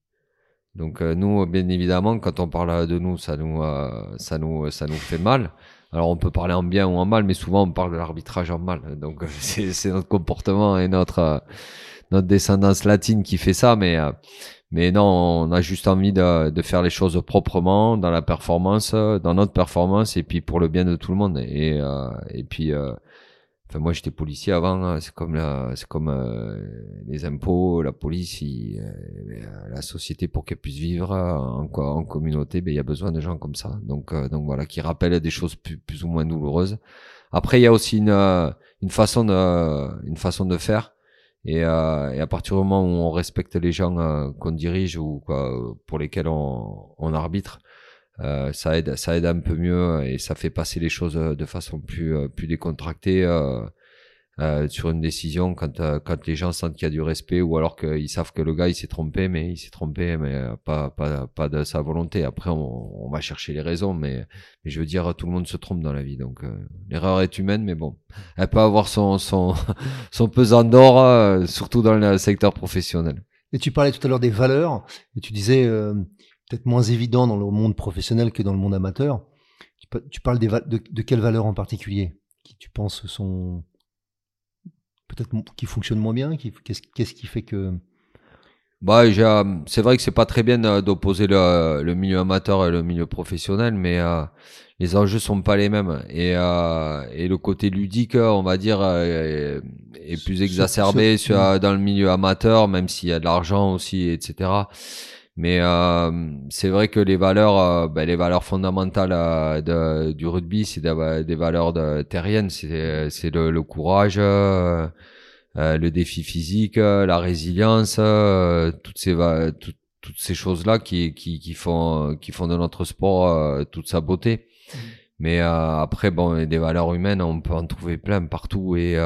Donc euh, nous, bien évidemment, quand on parle de nous, ça nous, euh, ça nous, ça nous fait mal. Alors on peut parler en bien ou en mal, mais souvent on parle de l'arbitrage en mal. Donc c'est notre comportement et notre notre descendance latine qui fait ça, mais mais non, on a juste envie de, de faire les choses proprement dans la performance, dans notre performance et puis pour le bien de tout le monde. Et et puis Enfin, moi, j'étais policier avant. Hein. C'est comme la, c'est comme euh, les impôts, la police, euh, la société pour qu'elle puisse vivre en, en communauté. Ben, il y a besoin de gens comme ça. Donc, euh, donc voilà, qui rappellent des choses plus, ou moins douloureuses. Après, il y a aussi une, une façon de, une façon de faire. Et, et à partir du moment où on respecte les gens qu'on dirige ou pour lesquels on, on arbitre, euh, ça aide, ça aide un peu mieux et ça fait passer les choses euh, de façon plus, euh, plus décontractée euh, sur une décision quand, quand les gens sentent qu'il y a du respect ou alors qu'ils savent que le gars il s'est trompé, mais il s'est trompé, mais pas, pas, pas de sa volonté. Après, on, on, va chercher les raisons, mais, mais je veux dire, tout le monde se trompe dans la vie, donc l'erreur est humaine, mais bon, elle peut avoir son, son, son pesant d'or, surtout dans le secteur professionnel. Et tu parlais tout à l'heure des valeurs, et tu disais peut-être moins évident dans le monde professionnel que dans le monde amateur. Tu, parles des de, de quelles valeurs en particulier? Qui tu penses sont peut-être qui fonctionnent moins bien Qu'est-ce qui fait que bah, c'est vrai que c'est pas très bien d'opposer le, le, milieu amateur et le milieu professionnel, mais euh, les enjeux sont pas les mêmes et, euh, et le côté ludique, on va dire, est, est plus exacerbé sur, dans le milieu amateur, même s'il y a de l'argent aussi, etc. Mais euh, c'est vrai que les valeurs, euh, ben, les valeurs fondamentales euh, de, du rugby, c'est des, valeurs de, terriennes. C'est, le, le, courage, euh, le défi physique, la résilience, toutes ces toutes ces choses-là qui, qui, qui font qui font de notre sport toute sa beauté. Mmh. Mais après, bon, des valeurs humaines, on peut en trouver plein partout. Et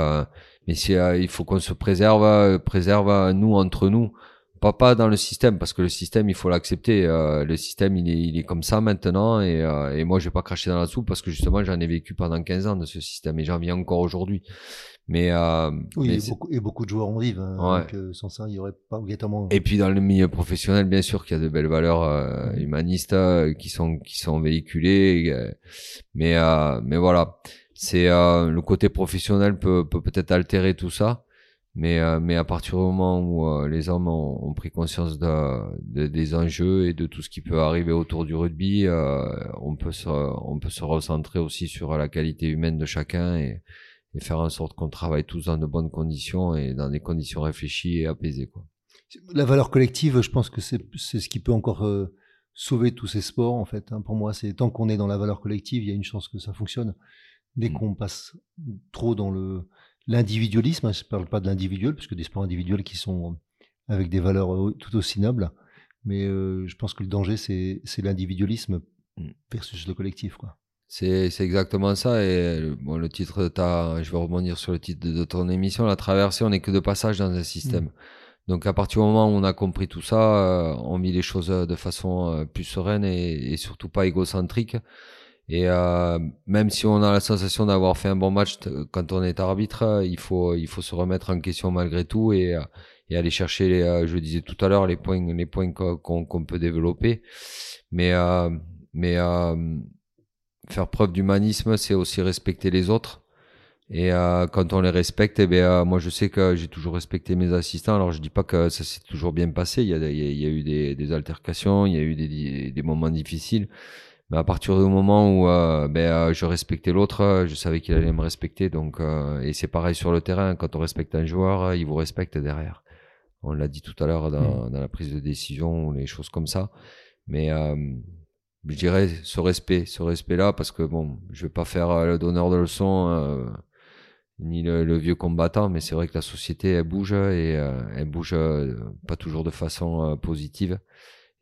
mais il faut qu'on se préserve, préserve nous entre nous pas pas dans le système parce que le système il faut l'accepter euh, le système il est il est comme ça maintenant et, euh, et moi je vais pas cracher dans la soupe parce que justement j'en ai vécu pendant 15 ans de ce système et j'en viens encore aujourd'hui. Mais euh, oui et, beaucoup, et, beaucoup, de joueurs en vivent hein, donc, euh, sans ça il y aurait pas obligatoirement et puis dans le milieu professionnel bien sûr qu'il y a de belles valeurs euh, humanistes qui sont qui sont véhiculées mais mais voilà. C'est le côté professionnel peut peut peut-être altérer tout ça Mais, euh, mais à partir du moment où euh, les hommes ont, pris conscience de, des enjeux et de tout ce qui peut arriver autour du rugby, euh, on, peut se, on peut se recentrer aussi sur la qualité humaine de chacun et, et faire en sorte qu'on travaille tous dans de bonnes conditions et dans des conditions réfléchies et apaisées. Quoi. La valeur collective, je pense que c'est ce qui peut encore sauver tous ces sports, en fait. Hein. Pour moi, c'est tant qu'on est dans la valeur collective, il y a une chance que ça fonctionne. Dès mmh. qu'on passe trop dans le l'individualisme, hein, je ne parle pas de l'individuel, parce que des sports individuels qui sont avec des valeurs euh, tout aussi nobles, mais euh, je pense que le danger, c'est l'individualisme mmh. versus le collectif. quoi. C'est exactement ça. Et bon, le titre, je vais rebondir sur le titre de, ton émission. La traversée, on n'est que de passage dans un système. Mmh. Donc à partir du moment où on a compris tout ça, euh, on vit les choses de façon plus sereine et, et surtout pas égocentrique. Et euh, même si on a la sensation d'avoir fait un bon match quand on est arbitre, il faut il faut se remettre en question malgré tout et, et aller chercher les, euh, je disais tout à l'heure les points les points qu'on qu'on peut développer. Mais euh, mais euh, faire preuve d'humanisme, c'est aussi respecter les autres. Et euh, quand on les respecte, eh bien, moi je sais que j'ai toujours respecté mes assistants. Alors je dis pas que ça s'est toujours bien passé. Il y a, il y a eu des, des altercations, il y a eu des, des moments difficiles. Mais à partir du moment où euh, ben, euh, je respectais l'autre, euh, je savais qu'il allait me respecter. Donc, et c'est pareil sur le terrain. Quand on respecte un joueur, il vous respecte derrière. On l'a dit tout à l'heure dans, mm. dans, la prise de décision ou les choses comme ça. Mais je dirais ce respect, ce respect-là, parce que bon, je vais pas faire le donneur de leçons ni le, le, vieux combattant, mais c'est vrai que la société elle bouge et elle bouge pas toujours de façon positive.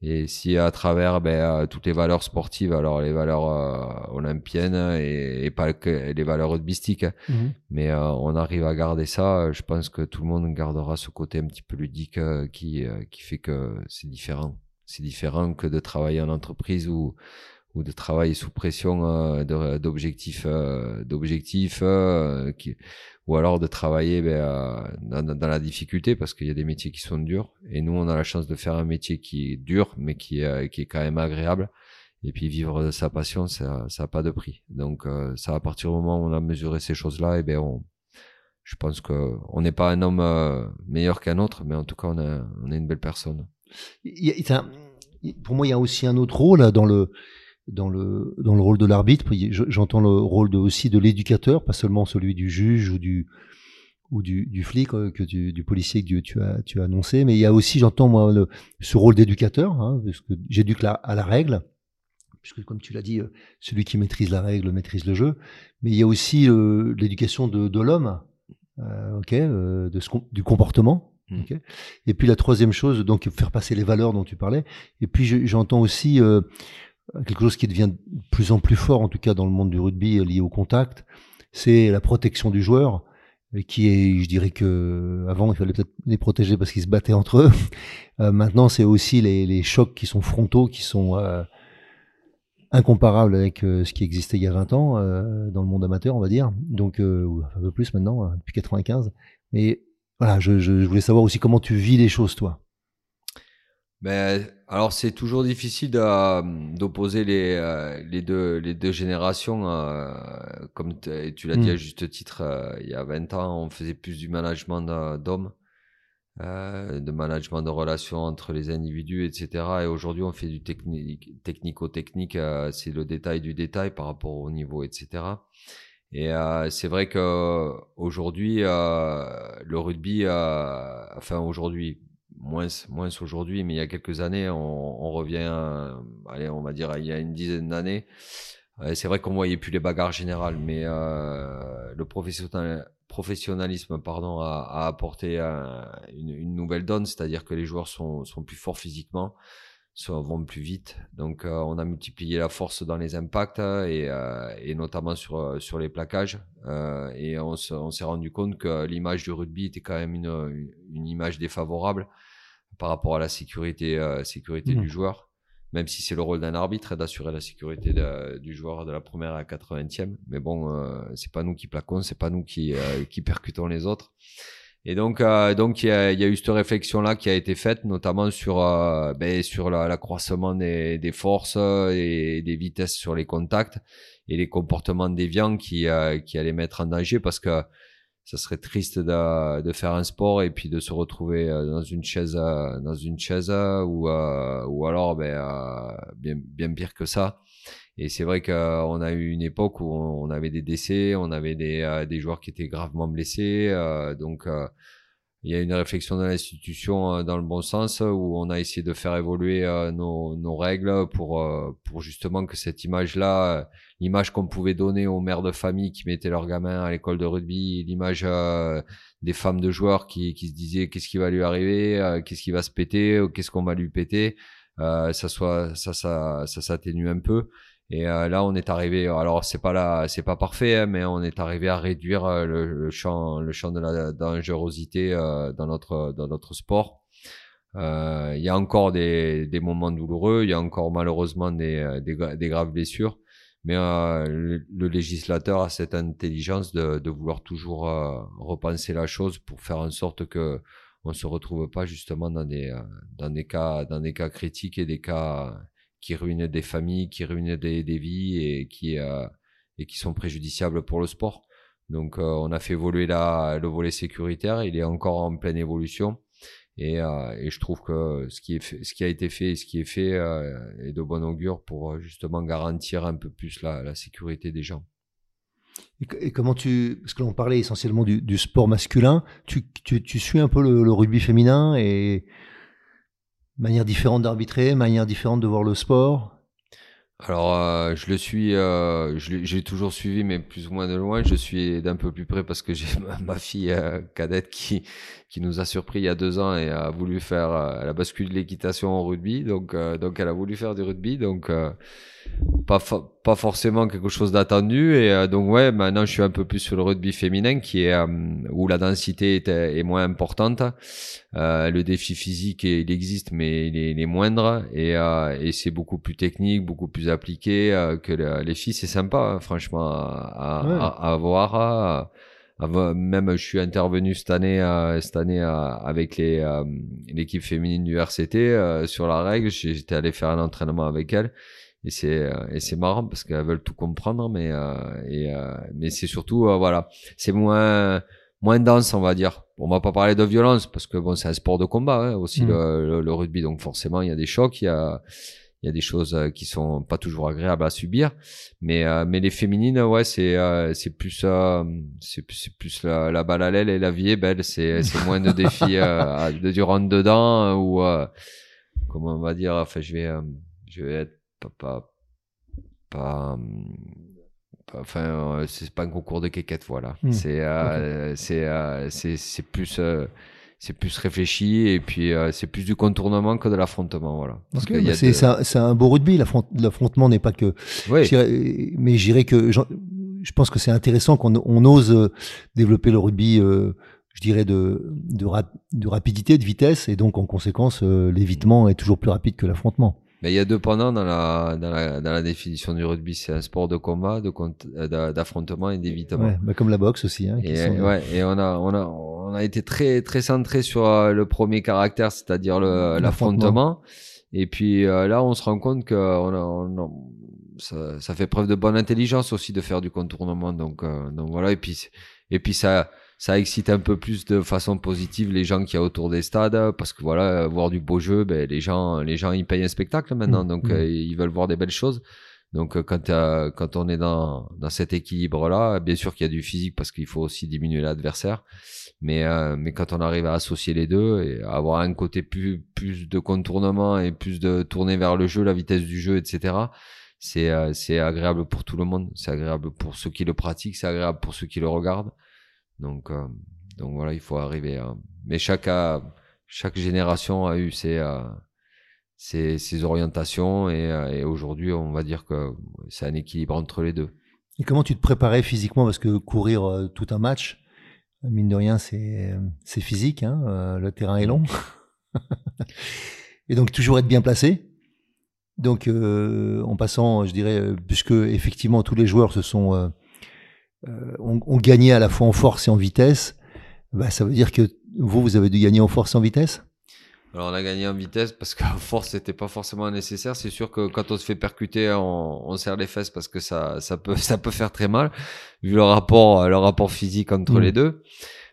Et si à travers ben, euh, toutes les valeurs sportives, alors les valeurs euh, olympiennes et, et, pas que les valeurs rugbystiques, hein, mhm. mais euh, on arrive à garder ça, je pense que tout le monde gardera ce côté un petit peu ludique qui, qui fait que c'est différent. C'est différent que de travailler en entreprise ou, ou de travailler sous pression d'objectifs d'objectifs qui ou alors de travailler ben, euh, dans, la difficulté parce qu'il y a des métiers qui sont durs. Et nous on a la chance de faire un métier qui est dur mais qui, est, qui est quand même agréable. Et puis vivre de sa passion ça ça a pas de prix. Donc euh, ça à partir du moment où on a mesuré ces choses là et ben on je pense que on n'est pas un homme euh, meilleur qu'un autre mais en tout cas on a on est une belle personne. Pour moi il y a aussi un autre rôle dans le dans le, dans le rôle de l'arbitre. J'entends le rôle de, aussi de l'éducateur, pas seulement celui du juge ou du, ou du, du flic, euh, que du, du, policier que tu as, tu as annoncé. Mais il y a aussi, j'entends moi, le, ce rôle d'éducateur, hein, parce que j'éduque à la règle, puisque comme tu l'as dit, euh, celui qui maîtrise la règle maîtrise le jeu. Mais il y a aussi euh, l'éducation de, de l'homme, euh, ok, de ce, du comportement. Mmh. Okay. Et puis la troisième chose, donc faire passer les valeurs dont tu parlais. Et puis j'entends aussi quelque chose qui devient de plus en plus fort, en tout cas dans le monde du rugby lié au contact, c'est la protection du joueur, qui est, je dirais que avant il fallait peut-être les protéger parce qu'ils se battaient entre eux. Euh, maintenant, c'est aussi les, les, chocs qui sont frontaux, qui sont euh, incomparables avec euh, ce qui existait il y a 20 ans dans le monde amateur, on va dire. Donc, un peu plus maintenant, hein, depuis 95. Et voilà, je, je, je voulais savoir aussi comment tu vis les choses, toi. Ben, alors c'est toujours difficile d'opposer les, euh, les, deux, les deux générations. Euh, comme tu l'as dit à mm. juste titre, euh, il y a 20 ans, on faisait plus du management d'hommes, de management de relations entre les individus, etc. Et aujourd'hui, on fait du technico-technique, c'est le détail du détail par rapport au niveau, etc. Et c'est vrai que aujourd'hui, le rugby, enfin aujourd'hui, moins, moins aujourd'hui, mais il y a quelques années, on, revient, allez, on va dire, il y a une dizaine d'années. c'est vrai qu'on voyait plus les bagarres générales, mais euh, le professionnalisme pardon, a, apporté une, nouvelle donne, c'est-à-dire que les joueurs sont, sont plus forts physiquement, sont, vont plus vite. Donc euh, on a multiplié la force dans les impacts et, euh, notamment sur, sur les plaquages. Euh, et on s'est rendu compte que l'image du rugby était quand même une, une image défavorable par rapport à la sécurité, euh, sécurité du mmh. joueur, même si c'est le rôle d'un arbitre d'assurer la sécurité du joueur de la première à la 80e. Mais bon, euh, c'est pas nous qui plaquons, c'est pas nous qui, euh, qui percutons les autres. Et donc, euh, donc il y a, y a, eu cette réflexion là qui a été faite, notamment sur ben, sur l'accroissement des, des forces et des vitesses sur les contacts et les comportements déviants qui qui allaient mettre en danger parce que ça serait triste de, de, faire un sport et puis de se retrouver dans une chaise, dans une chaise ou ou alors ben bien bien pire que ça. Et c'est vrai qu'on a eu une époque où on avait des décès, on avait des, des joueurs qui étaient gravement blessés, donc il y a une réflexion dans l'institution euh, dans le bon sens où on a essayé de faire évoluer euh, nos, nos règles pour euh, pour justement que cette image là l'image qu'on pouvait donner aux mères de famille qui mettaient leurs gamins à l'école de rugby l'image des femmes de joueurs qui qui se disaient qu'est-ce qui va lui arriver qu'est-ce qui va se péter qu'est-ce qu'on va lui péter? Ça soit ça ça ça s'atténue un peu et euh, là, on est arrivé. Alors, c'est pas là, c'est pas parfait, hein, mais on est arrivé à réduire euh, le, champ, le champ de la dangerosité euh, dans notre dans notre sport. Il y a encore des, des moments douloureux, il y a encore malheureusement des, des, des graves blessures, mais le, le, législateur a cette intelligence de, de vouloir toujours repenser la chose pour faire en sorte que on se retrouve pas justement dans des dans des cas dans des cas critiques et des cas qui ruinent des familles, qui ruinent des, vies et qui, euh, et qui sont préjudiciables pour le sport. Donc euh, on a fait évoluer la, le volet sécuritaire, il est encore en pleine évolution. Et, euh, et je trouve que ce qui, est fait, ce qui a été fait et ce qui est fait est de bon augure pour justement garantir un peu plus la, la sécurité des gens. Et, comment tu, parce que l'on parlait essentiellement du, du, sport masculin, tu, tu, tu suis un peu le, le rugby féminin et Manière différente d'arbitrer, manière différente de voir le sport alors, euh, je le suis, euh, j'ai toujours suivi, mais plus ou moins de loin. Je suis d'un peu plus près parce que j'ai ma, fille euh, cadette qui qui nous a surpris il y a deux ans et a voulu faire, euh, elle a basculé l'équitation au rugby, donc donc elle a voulu faire du rugby, donc pas pas forcément quelque chose d'attendu et donc ouais, maintenant je suis un peu plus sur le rugby féminin qui est où la densité est, est moins importante. Euh, le défi physique, il existe, mais il est, il est moindre et, euh, et c'est beaucoup plus technique, beaucoup plus appliqué euh, que les filles. C'est sympa, hein, franchement, à, à, à voir. même je suis intervenu cette année, cette année avec les l'équipe féminine du RCT sur la règle. J'étais allé faire un entraînement avec elle et c'est et c'est marrant parce qu'elles veulent tout comprendre mais et mais c'est surtout voilà c'est moins moins dense, on va dire. On va pas parler de violence parce que bon, c'est un sport de combat hein, aussi mm. le, le, rugby, donc forcément il y a des chocs, il y a il y a des choses euh, qui sont pas toujours agréables à subir, mais euh, mais les féminines, ouais, c'est euh, c'est plus c'est c'est plus la, la, balle à l'aile et la vie est belle, c'est c'est moins de défis de du rentre dedans ou comment on va dire, enfin je vais je vais être pas pas, pas enfin euh, c'est pas un concours de quéquette voilà. Hmm. c'est euh, c'est euh, c'est c'est plus c'est plus réfléchi et puis c'est plus du contournement que de l'affrontement voilà parce que bah c'est c'est un, beau rugby l'affrontement n'est pas que oui. mais j'irais que je pense que c'est intéressant qu'on on ose développer le rugby je dirais de de, de rapidité de vitesse et donc en conséquence l'évitement est toujours plus rapide que l'affrontement mais il y a deux pendant dans la, dans la, dans la définition du rugby. C'est un sport de combat, de euh, d'affrontement et d'évitement. Ouais, bah comme la boxe aussi. Hein, et, ouais, et on a, on a, on a été très, très centré sur euh, le premier caractère, c'est-à-dire l'affrontement. Et puis euh, là, on se rend compte que on a, on ça, ça, fait preuve de bonne intelligence aussi de faire du contournement. Donc, donc voilà. Et puis, et puis ça, ça excite un peu plus de façon positive les gens qui y a autour des stades parce que voilà voir du beau jeu ben les gens les gens ils payent un spectacle maintenant mmh, donc mmh. Euh, ils veulent voir des belles choses donc euh, quand euh, quand on est dans dans cet équilibre là bien sûr qu'il y a du physique parce qu'il faut aussi diminuer l'adversaire mais mais quand on arrive à associer les deux et avoir un côté plus plus de contournement et plus de tourner vers le jeu la vitesse du jeu etc c'est c'est agréable pour tout le monde c'est agréable pour ceux qui le pratiquent c'est agréable pour ceux qui le regardent donc, euh, donc voilà, il faut arriver. Mais chaque, chaque génération a eu ses, euh, ses, ses orientations et, euh, et aujourd'hui, on va dire que c'est un équilibre entre les deux. Et comment tu te préparais physiquement? Parce que courir tout un match, mine de rien, c'est c'est physique. Hein le terrain est long. et donc toujours être bien placé. Donc en passant, je dirais, puisque effectivement tous les joueurs se sont euh, on, gagnait à la fois en force et en vitesse, bah, ça veut dire que vous, vous avez dû gagner en force et en vitesse? Alors on a gagné en vitesse parce qu'en force c'était pas forcément nécessaire. C'est sûr que quand on se fait percuter, on, on serre les fesses parce que ça, ça peut, ça peut faire très mal vu le rapport, le rapport physique entre Mm. les deux.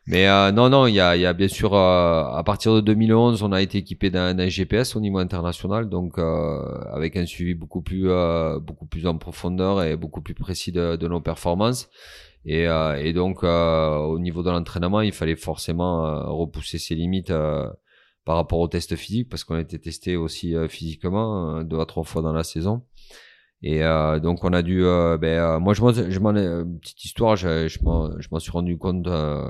Mais euh, non, non, il y a, bien sûr euh, à partir de 2011, on a été équipé d'un GPS au niveau international, donc euh, avec un suivi beaucoup plus, euh, beaucoup plus en profondeur et beaucoup plus précis de, nos performances. Et, et donc au niveau de l'entraînement, il fallait forcément repousser ses limites. par rapport au test physique parce qu'on a été testé aussi physiquement deux à trois fois dans la saison et euh, donc on a dû euh, ben, euh, moi je m'en je m'en petite histoire je, je m'en je m'en suis rendu compte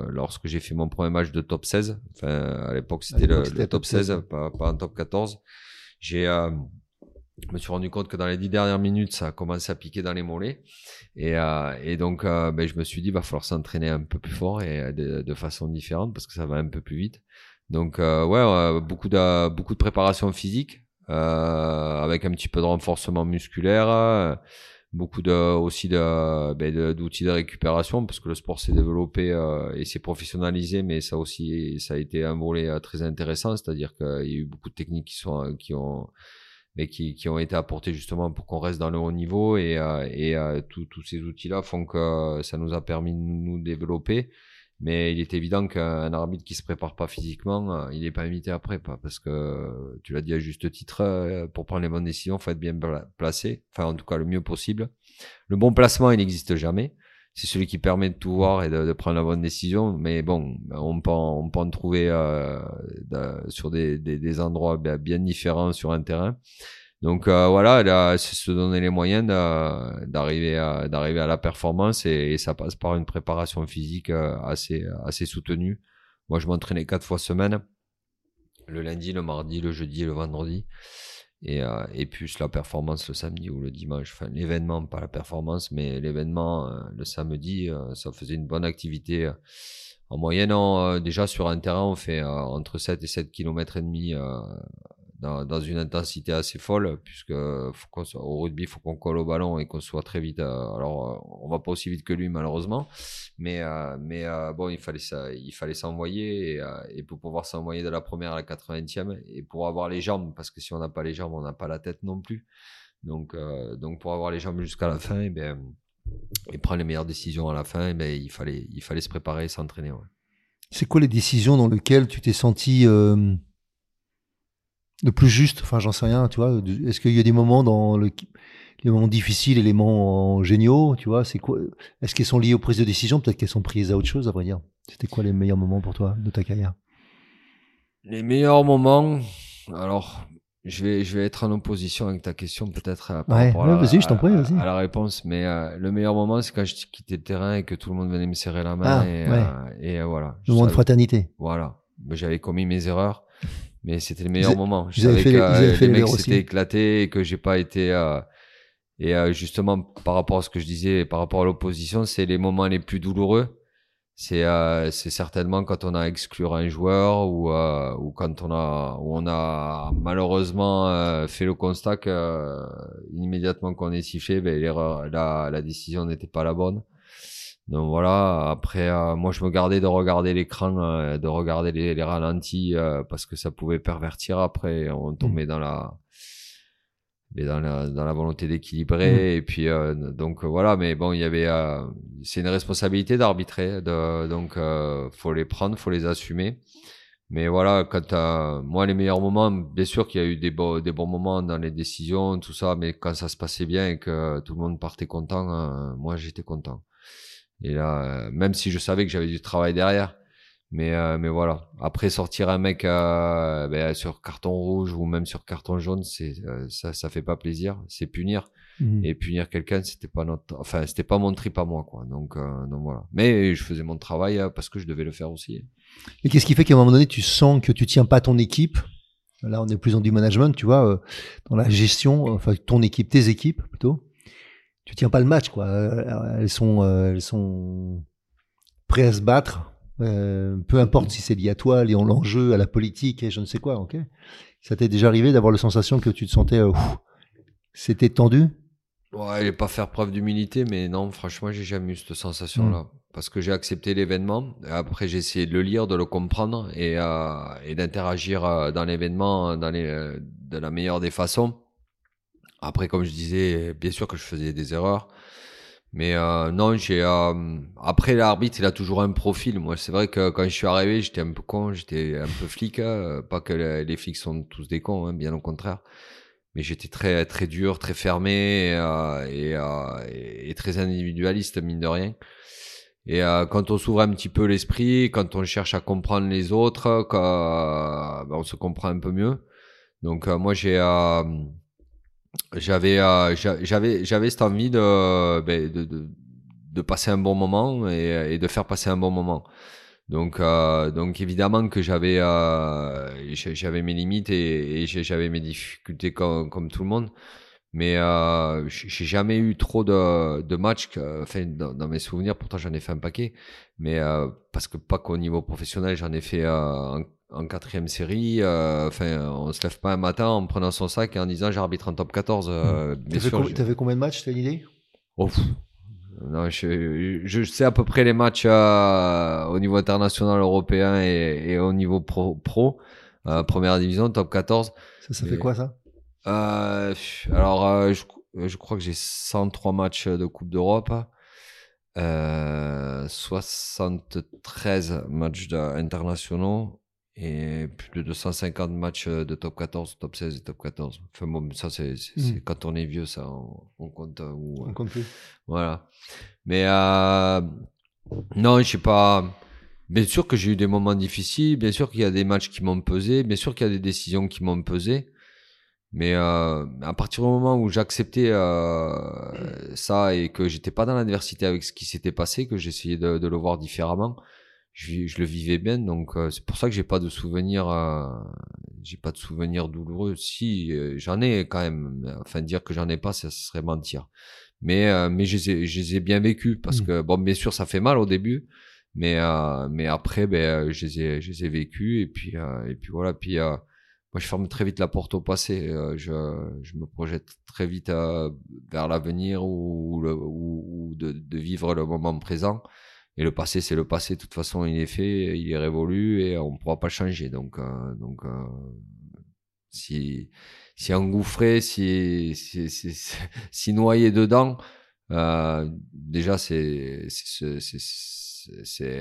lorsque j'ai fait mon premier match de top 16 enfin à l'époque c'était le, l'époque, c'était le top 16 pas, pas un top 14 j'ai je me suis rendu compte que dans les dix dernières minutes, ça a commencé à piquer dans les mollets. Et, et donc, ben, je me suis dit, va falloir s'entraîner un peu plus fort et de, de façon différente parce que ça va un peu plus vite. Donc, ouais, beaucoup de beaucoup de préparation physique avec un petit peu de renforcement musculaire, euh, beaucoup de aussi de ben, d'outils de, récupération parce que le sport s'est développé euh, et s'est professionnalisé, mais ça aussi ça a été un volet euh, très intéressant, c'est-à-dire qu'il y a eu beaucoup de techniques qui sont euh, qui ont mais qui, qui ont été apportés justement pour qu'on reste dans le haut niveau et, euh, et euh, tous ces outils-là font que ça nous a permis de nous développer. Mais il est évident qu'un arbitre qui se prépare pas physiquement, euh, il n'est pas invité après, pas parce que tu l'as dit à juste titre, euh, pour prendre les bonnes décisions, faut être bien pla- placé, enfin en tout cas le mieux possible. Le bon placement, il n'existe jamais. C'est celui qui permet de tout voir et de, prendre la bonne décision. Mais bon, on peut on peut en trouver euh, sur des, des, endroits bien bien différents sur un terrain. Donc euh, voilà, là, c'est se donner les moyens d'arriver à la performance et, ça passe par une préparation physique euh, assez soutenue. Moi, je m'entraînais quatre fois semaine, le lundi, le mardi, le jeudi et le vendredi, et euh, plus la performance le samedi ou le dimanche. Enfin, l'événement, pas la performance, mais l'événement euh, le samedi, ça faisait une bonne activité. En moyenne, déjà sur un terrain, on fait entre 7 et 7 km et demi dans, une intensité assez folle, puisque au rugby, il faut qu'on colle au ballon et qu'on soit très vite. euh, alors, euh, on va pas aussi vite que lui, malheureusement, mais euh, mais bon, il fallait ça, il fallait s'envoyer et, et pour pouvoir s'envoyer de la première à la 80e et pour avoir les jambes, parce que si on n'a pas les jambes, on n'a pas la tête non plus. Donc donc pour avoir les jambes jusqu'à la fin, et ben et prendre les meilleures décisions à la fin, eh ben il fallait il fallait se préparer et s'entraîner. C'est quoi les décisions dans lesquelles tu t'es senti le plus juste Enfin, j'en sais rien, tu vois. Est-ce qu'il y a des moments dans le, les moments difficiles et les moments géniaux, tu vois C'est quoi Est-ce qu'elles sont liées aux prises de décision? Peut-être qu'elles sont prises à autre chose, à vrai dire. C'était quoi les meilleurs moments pour toi de ta carrière? Les meilleurs moments, alors je vais, je vais être en opposition avec ta question peut-être euh, par Ouais, rapport à, ouais, la- vas-y, je t'en à- prie, à- vas-y. à la réponse, mais euh, le meilleur moment c'est quand je quittais le terrain et que tout le monde venait me serrer la main Ah, et, ouais. euh, et voilà. Le moment de fraternité. Voilà, Mais j'avais commis mes erreurs, mais c'était le meilleur avez- moment. Je vous savais fait que les- vous euh, fait les les mecs s'étaient éclatés et que j'ai pas été. euh, et euh, justement, par rapport à ce que je disais, par rapport à l'opposition, c'est les moments les plus douloureux. C'est euh, c'est certainement quand on a exclu un joueur ou euh, ou quand on a où on a malheureusement euh, fait le constat que euh, immédiatement qu'on est sifflé, ben l'erreur, la la décision n'était pas la bonne. Donc voilà, après, euh, moi je me gardais de regarder l'écran, euh, de regarder les, les ralentis, euh, parce que ça pouvait pervertir. Après, on tombait dans la mais dans la, dans la volonté d'équilibrer, et puis euh, donc euh, voilà, mais bon, il y avait, euh, c'est une responsabilité d'arbitrer, de, donc euh, faut les prendre, faut les assumer. Mais voilà, quand euh, moi les meilleurs moments, bien sûr qu'il y a eu des, beaux, des bons moments dans les décisions, tout ça, mais quand ça se passait bien et que tout le monde partait content, euh, moi j'étais content. Et là, euh, même si je savais que j'avais du travail derrière, mais euh, mais voilà. Après sortir un mec euh, ben, sur carton rouge ou même sur carton jaune, c'est euh, ça ça fait pas plaisir, c'est punir Mhm. et punir quelqu'un, c'était pas notre enfin c'était pas mon trip à moi quoi. Donc euh, donc voilà. Mais je faisais mon travail euh, parce que je devais le faire aussi. Et qu'est-ce qui fait qu'à un moment donné, tu sens que tu tiens pas ton équipe? Là, on est plus dans du management, tu vois, euh, dans la gestion, enfin ton équipe, tes équipes plutôt. Tu tiens pas le match, quoi. Euh, Elles sont, euh, elles sont prêtes à se battre, euh, peu importe si c'est lié à toi, lié à l'enjeu, à la politique et je ne sais quoi. Ok? Ça t'est déjà arrivé d'avoir la sensation que tu te sentais, euh, c'était tendu? Ouais, et pas faire preuve d'humilité, mais non, franchement, j'ai jamais eu cette sensation-là. parce que j'ai accepté l'événement. Après, j'ai essayé de le lire, de le comprendre et, et d'interagir dans l'événement dans les, de la meilleure des façons. Après, comme je disais, bien sûr que je faisais des erreurs. Mais euh, non, j'ai euh, après l'arbitre, il a toujours un profil. Moi, c'est vrai que quand je suis arrivé, j'étais un peu con, j'étais un peu flic. Hein. Pas que les, flics sont tous des cons, hein, bien au contraire. Mais j'étais très très dur, très fermé euh, et, et, très individualiste mine de rien. Et quand on s'ouvre un petit peu l'esprit, quand on cherche à comprendre les autres, quand, ben, on se comprend un peu mieux. Donc moi j'ai j'avais euh, j'avais j'avais cette envie de, ben, de, de, de passer un bon moment et, de faire passer un bon moment. Donc euh, donc évidemment que j'avais euh, j'avais mes limites et, j'avais mes difficultés comme, tout le monde. Mais euh, j'ai jamais eu trop de, matchs, enfin, dans, mes souvenirs, pourtant j'en ai fait un paquet, mais parce que pas qu'au niveau professionnel, j'en ai fait euh, en quatrième série. Euh, enfin, on se lève pas un matin en prenant son sac et en disant j'arbitre en top 14. Euh, mmh. T'avais combien, combien de matchs, t'as une idée? Oh, non, je, je, sais à peu près les matchs euh, au niveau international européen et, et au niveau pro, pro euh, première division, top 14. Ça, ça fait quoi ça? Euh, Alors, je, je, crois que j'ai 103 matchs de Coupe d'Europe. 73 matchs internationaux et plus de 250 matchs euh, de top 14, top 16 et top 14. Enfin bon, ça c'est mmh. quand on est vieux, ça on, compte. Euh, on compte plus. Voilà. Mais euh, non, je sais pas. Bien sûr que j'ai eu des moments difficiles, bien sûr qu'il y a des matchs qui m'ont pesé, bien sûr qu'il y a des décisions qui m'ont pesé. Mais euh, à partir du moment où j'acceptais euh, ça et que j'étais pas dans l'adversité avec ce qui s'était passé, que j'essayais de, de, le voir différemment, je, je, le vivais bien, donc euh, c'est pour ça que j'ai pas de souvenirs, euh, j'ai pas de souvenirs douloureux. Si euh, j'en ai quand même, enfin dire que j'en ai pas, ça serait mentir. Mais mais je les ai, je les ai bien vécus parce mmh. que bon, bien sûr, ça fait mal au début, mais mais après, ben je les ai, je les ai vécus et puis et puis voilà, puis moi je ferme très vite la porte au passé. je, je me projette très vite vers l'avenir ou, ou, ou de, de, vivre le moment présent. Et le passé, c'est le passé. De toute façon, il est fait, il est révolu et on ne pourra pas changer. Donc, euh, donc euh, si, si engouffré, si, si, si, si noyé dedans, euh, déjà, c'est c'est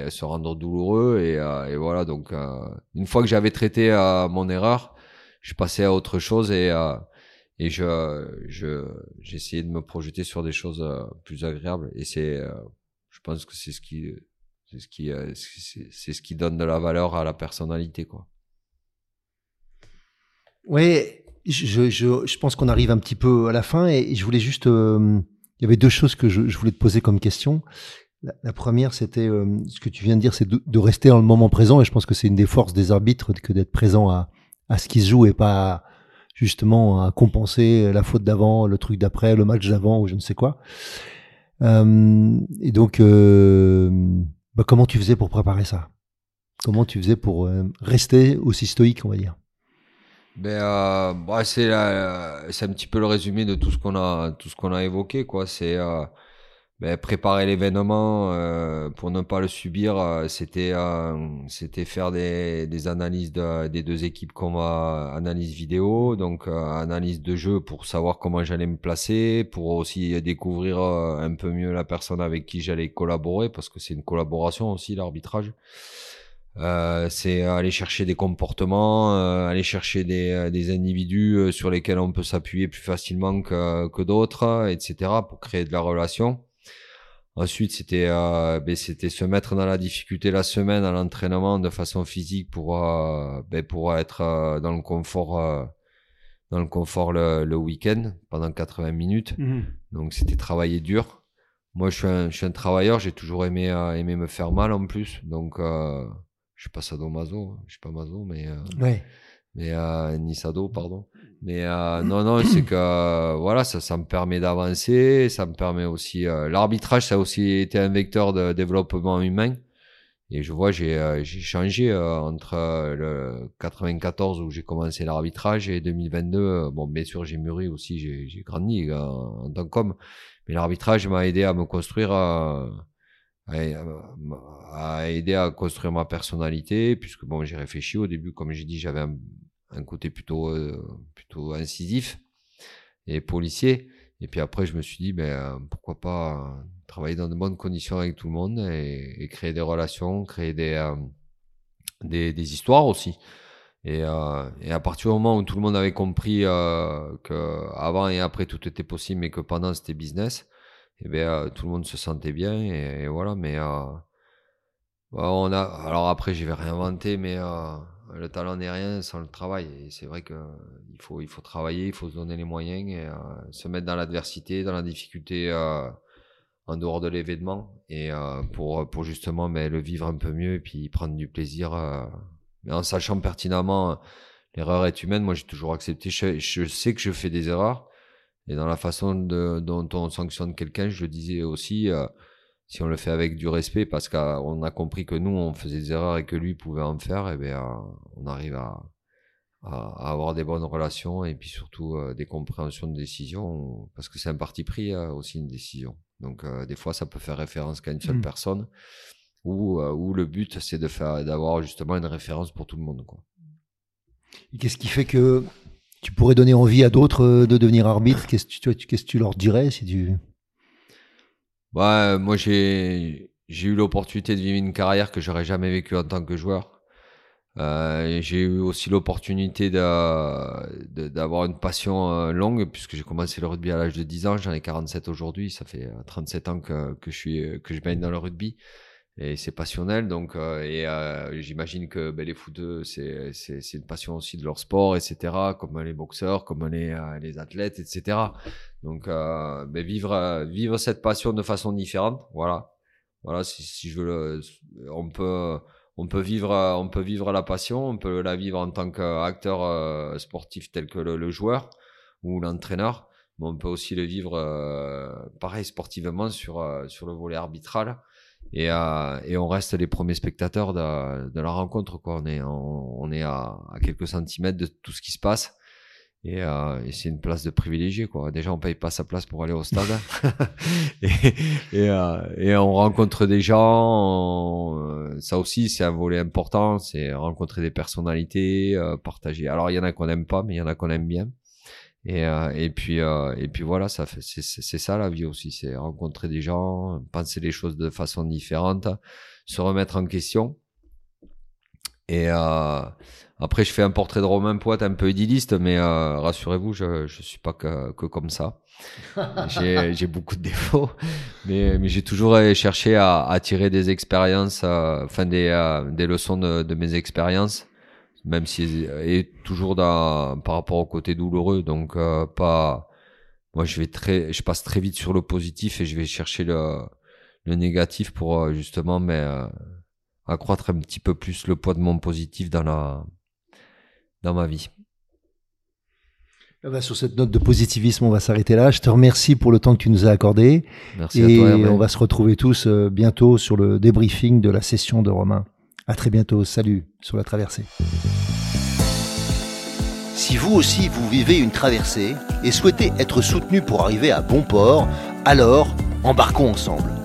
se rendre douloureux. Et, euh, et voilà, donc, euh, une fois que j'avais traité euh, mon erreur, je passais à autre chose et, et je, je, j'essayais de me projeter sur des choses plus agréables. Et c'est je pense que c'est ce qui c'est ce qui euh, c'est ce qui donne de la valeur à la personnalité quoi. Ouais je, je, je pense qu'on arrive un petit peu à la fin et je voulais juste euh, il y avait deux choses que je, voulais te poser comme question. La, première c'était euh, ce que tu viens de dire c'est de, de, rester dans le moment présent et je pense que c'est une des forces des arbitres que d'être présent à, à ce qui se joue et pas justement à compenser la faute d'avant le truc d'après le match d'avant ou je ne sais quoi euh, et donc, euh, bah, comment tu faisais pour préparer ça? Comment tu faisais pour euh, rester aussi stoïque, on va dire? Ben, bah, c'est c'est un petit peu le résumé de tout ce qu'on a tout ce qu'on a évoqué quoi. C'est ben, préparer l'événement euh, pour ne pas le subir, euh, c'était euh, c'était faire des, des analyses de, des deux équipes qu'on va analyse vidéo, donc analyse de jeu pour savoir comment j'allais me placer, pour aussi découvrir un peu mieux la personne avec qui j'allais collaborer, parce que c'est une collaboration aussi l'arbitrage. Euh, c'est aller chercher des comportements, euh, aller chercher des, des individus sur lesquels on peut s'appuyer plus facilement que, que d'autres, etc., pour créer de la relation. Ensuite, c'était euh, ben, c'était se mettre dans la difficulté la semaine à l'entraînement de façon physique pour euh, ben, pour être euh, dans le confort euh, dans le confort le, le week-end pendant 80 minutes. Mhm. Donc c'était travailler dur. Moi, je suis un, je suis un travailleur. J'ai toujours aimé aimé me faire mal en plus. Donc je suis pas sadomaso, hein. je suis pas maso, mais ouais mais euh, Nisado, pardon. Mais euh, non, non, c'est que euh, voilà, ça, ça me permet d'avancer, ça me permet aussi euh, l'arbitrage, ça a aussi été un vecteur de développement humain. Et je vois, j'ai euh, j'ai changé entre le 94 où j'ai commencé l'arbitrage et 2022. bon, bien sûr, j'ai mûri aussi, j'ai grandi en tant qu'homme, mais l'arbitrage m'a aidé à me construire a, aidé à construire ma personnalité, puisque bon, j'ai réfléchi au début, comme j'ai dit, j'avais un, côté plutôt, plutôt incisif et policier. Et puis après, je me suis dit, ben, pourquoi pas travailler dans de bonnes conditions avec tout le monde et, créer des relations, créer des, des, des, histoires aussi. Et, euh, et, à partir du moment où tout le monde avait compris euh, que avant et après tout était possible, mais que pendant c'était business, et eh bien euh, tout le monde se sentait bien et, voilà. Mais euh, on a, alors après, je vais réinventer, mais euh, le talent n'est rien sans le travail. Et c'est vrai que il faut, il faut travailler, il faut se donner les moyens et se mettre dans l'adversité, dans la difficulté en dehors de l'événement et pour, pour justement mais, le vivre un peu mieux et puis prendre du plaisir mais en sachant pertinemment euh, l'erreur est humaine, moi j'ai toujours accepté. Je, sais que je fais des erreurs. Et dans la façon dont on sanctionne quelqu'un, je le disais aussi, euh, si on le fait avec du respect, parce qu'on a compris que nous, on faisait des erreurs et que lui pouvait en faire, et eh bien, euh, on arrive à, à, avoir des bonnes relations et puis surtout des compréhensions de décision, parce que c'est un parti pris aussi une décision. Donc des fois, ça peut faire référence qu'à une seule mmh. personne où, euh, où le but c'est de faire d'avoir justement une référence pour tout le monde. Quoi. qu'est-ce qui fait que tu pourrais donner envie à d'autres euh, de devenir arbitre? Qu'est-ce que tu, qu'est-ce que tu leur dirais si tu bah, moi j'ai j'ai eu l'opportunité de vivre une carrière que j'aurais jamais vécue en tant que joueur. Euh, j'ai eu aussi l'opportunité de, d'avoir une passion euh, longue puisque j'ai commencé le rugby à l'âge de 10 ans, j'en ai 47 aujourd'hui, ça fait 37 ans que, que je suis que je baigne dans le rugby. Et c'est passionnel donc euh, et euh, j'imagine que ben, les footeux c'est c'est une passion aussi de leur sport etc comme les boxeurs comme les euh, les athlètes etc donc ben, vivre cette passion de façon différente voilà voilà si, je veux le, on peut vivre on peut vivre la passion on peut la vivre en tant qu'acteur sportif tel que le, joueur ou l'entraîneur mais on peut aussi le vivre pareil sportivement sur le volet arbitral et, euh, on reste les premiers spectateurs de, la rencontre. Quoi. On est, on, est à, quelques centimètres de tout ce qui se passe. Et, euh, et c'est une place de privilégié. Quoi. Déjà, on paye pas sa place pour aller au stade. et, et, euh, et, on rencontre des gens. Euh, ça aussi, c'est un volet important. C'est rencontrer des personnalités, euh, partager. Alors, il y en a qu'on aime pas, mais il y en a qu'on aime bien. Et, euh, et puis euh, et puis voilà, ça c'est ça la vie aussi, c'est rencontrer des gens, penser les choses de façon différente, se remettre en question. Et euh, après, je fais un portrait de Romain Poit un peu idylliste, mais euh, rassurez-vous, je je suis pas que, que comme ça. j'ai beaucoup de défauts, mais mais j'ai toujours cherché à, à tirer des expériences, euh, enfin des des leçons de, de mes expériences même si est toujours dans, par rapport au côté douloureux. Donc euh, pas, moi je vais très, je passe très vite sur le positif et je vais chercher le, le négatif pour euh, justement mais euh, accroître un petit peu plus le poids de mon positif dans la dans ma vie. Ah bah, sur cette note de positivisme, on va s'arrêter là. Je te remercie pour le temps que tu nous as accordé. Merci et à toi. on va se retrouver tous bientôt sur le débriefing de la session de Romain. À très bientôt. Salut sur la traversée. Si vous aussi vous vivez une traversée et souhaitez être soutenu pour arriver à bon port, alors embarquons ensemble.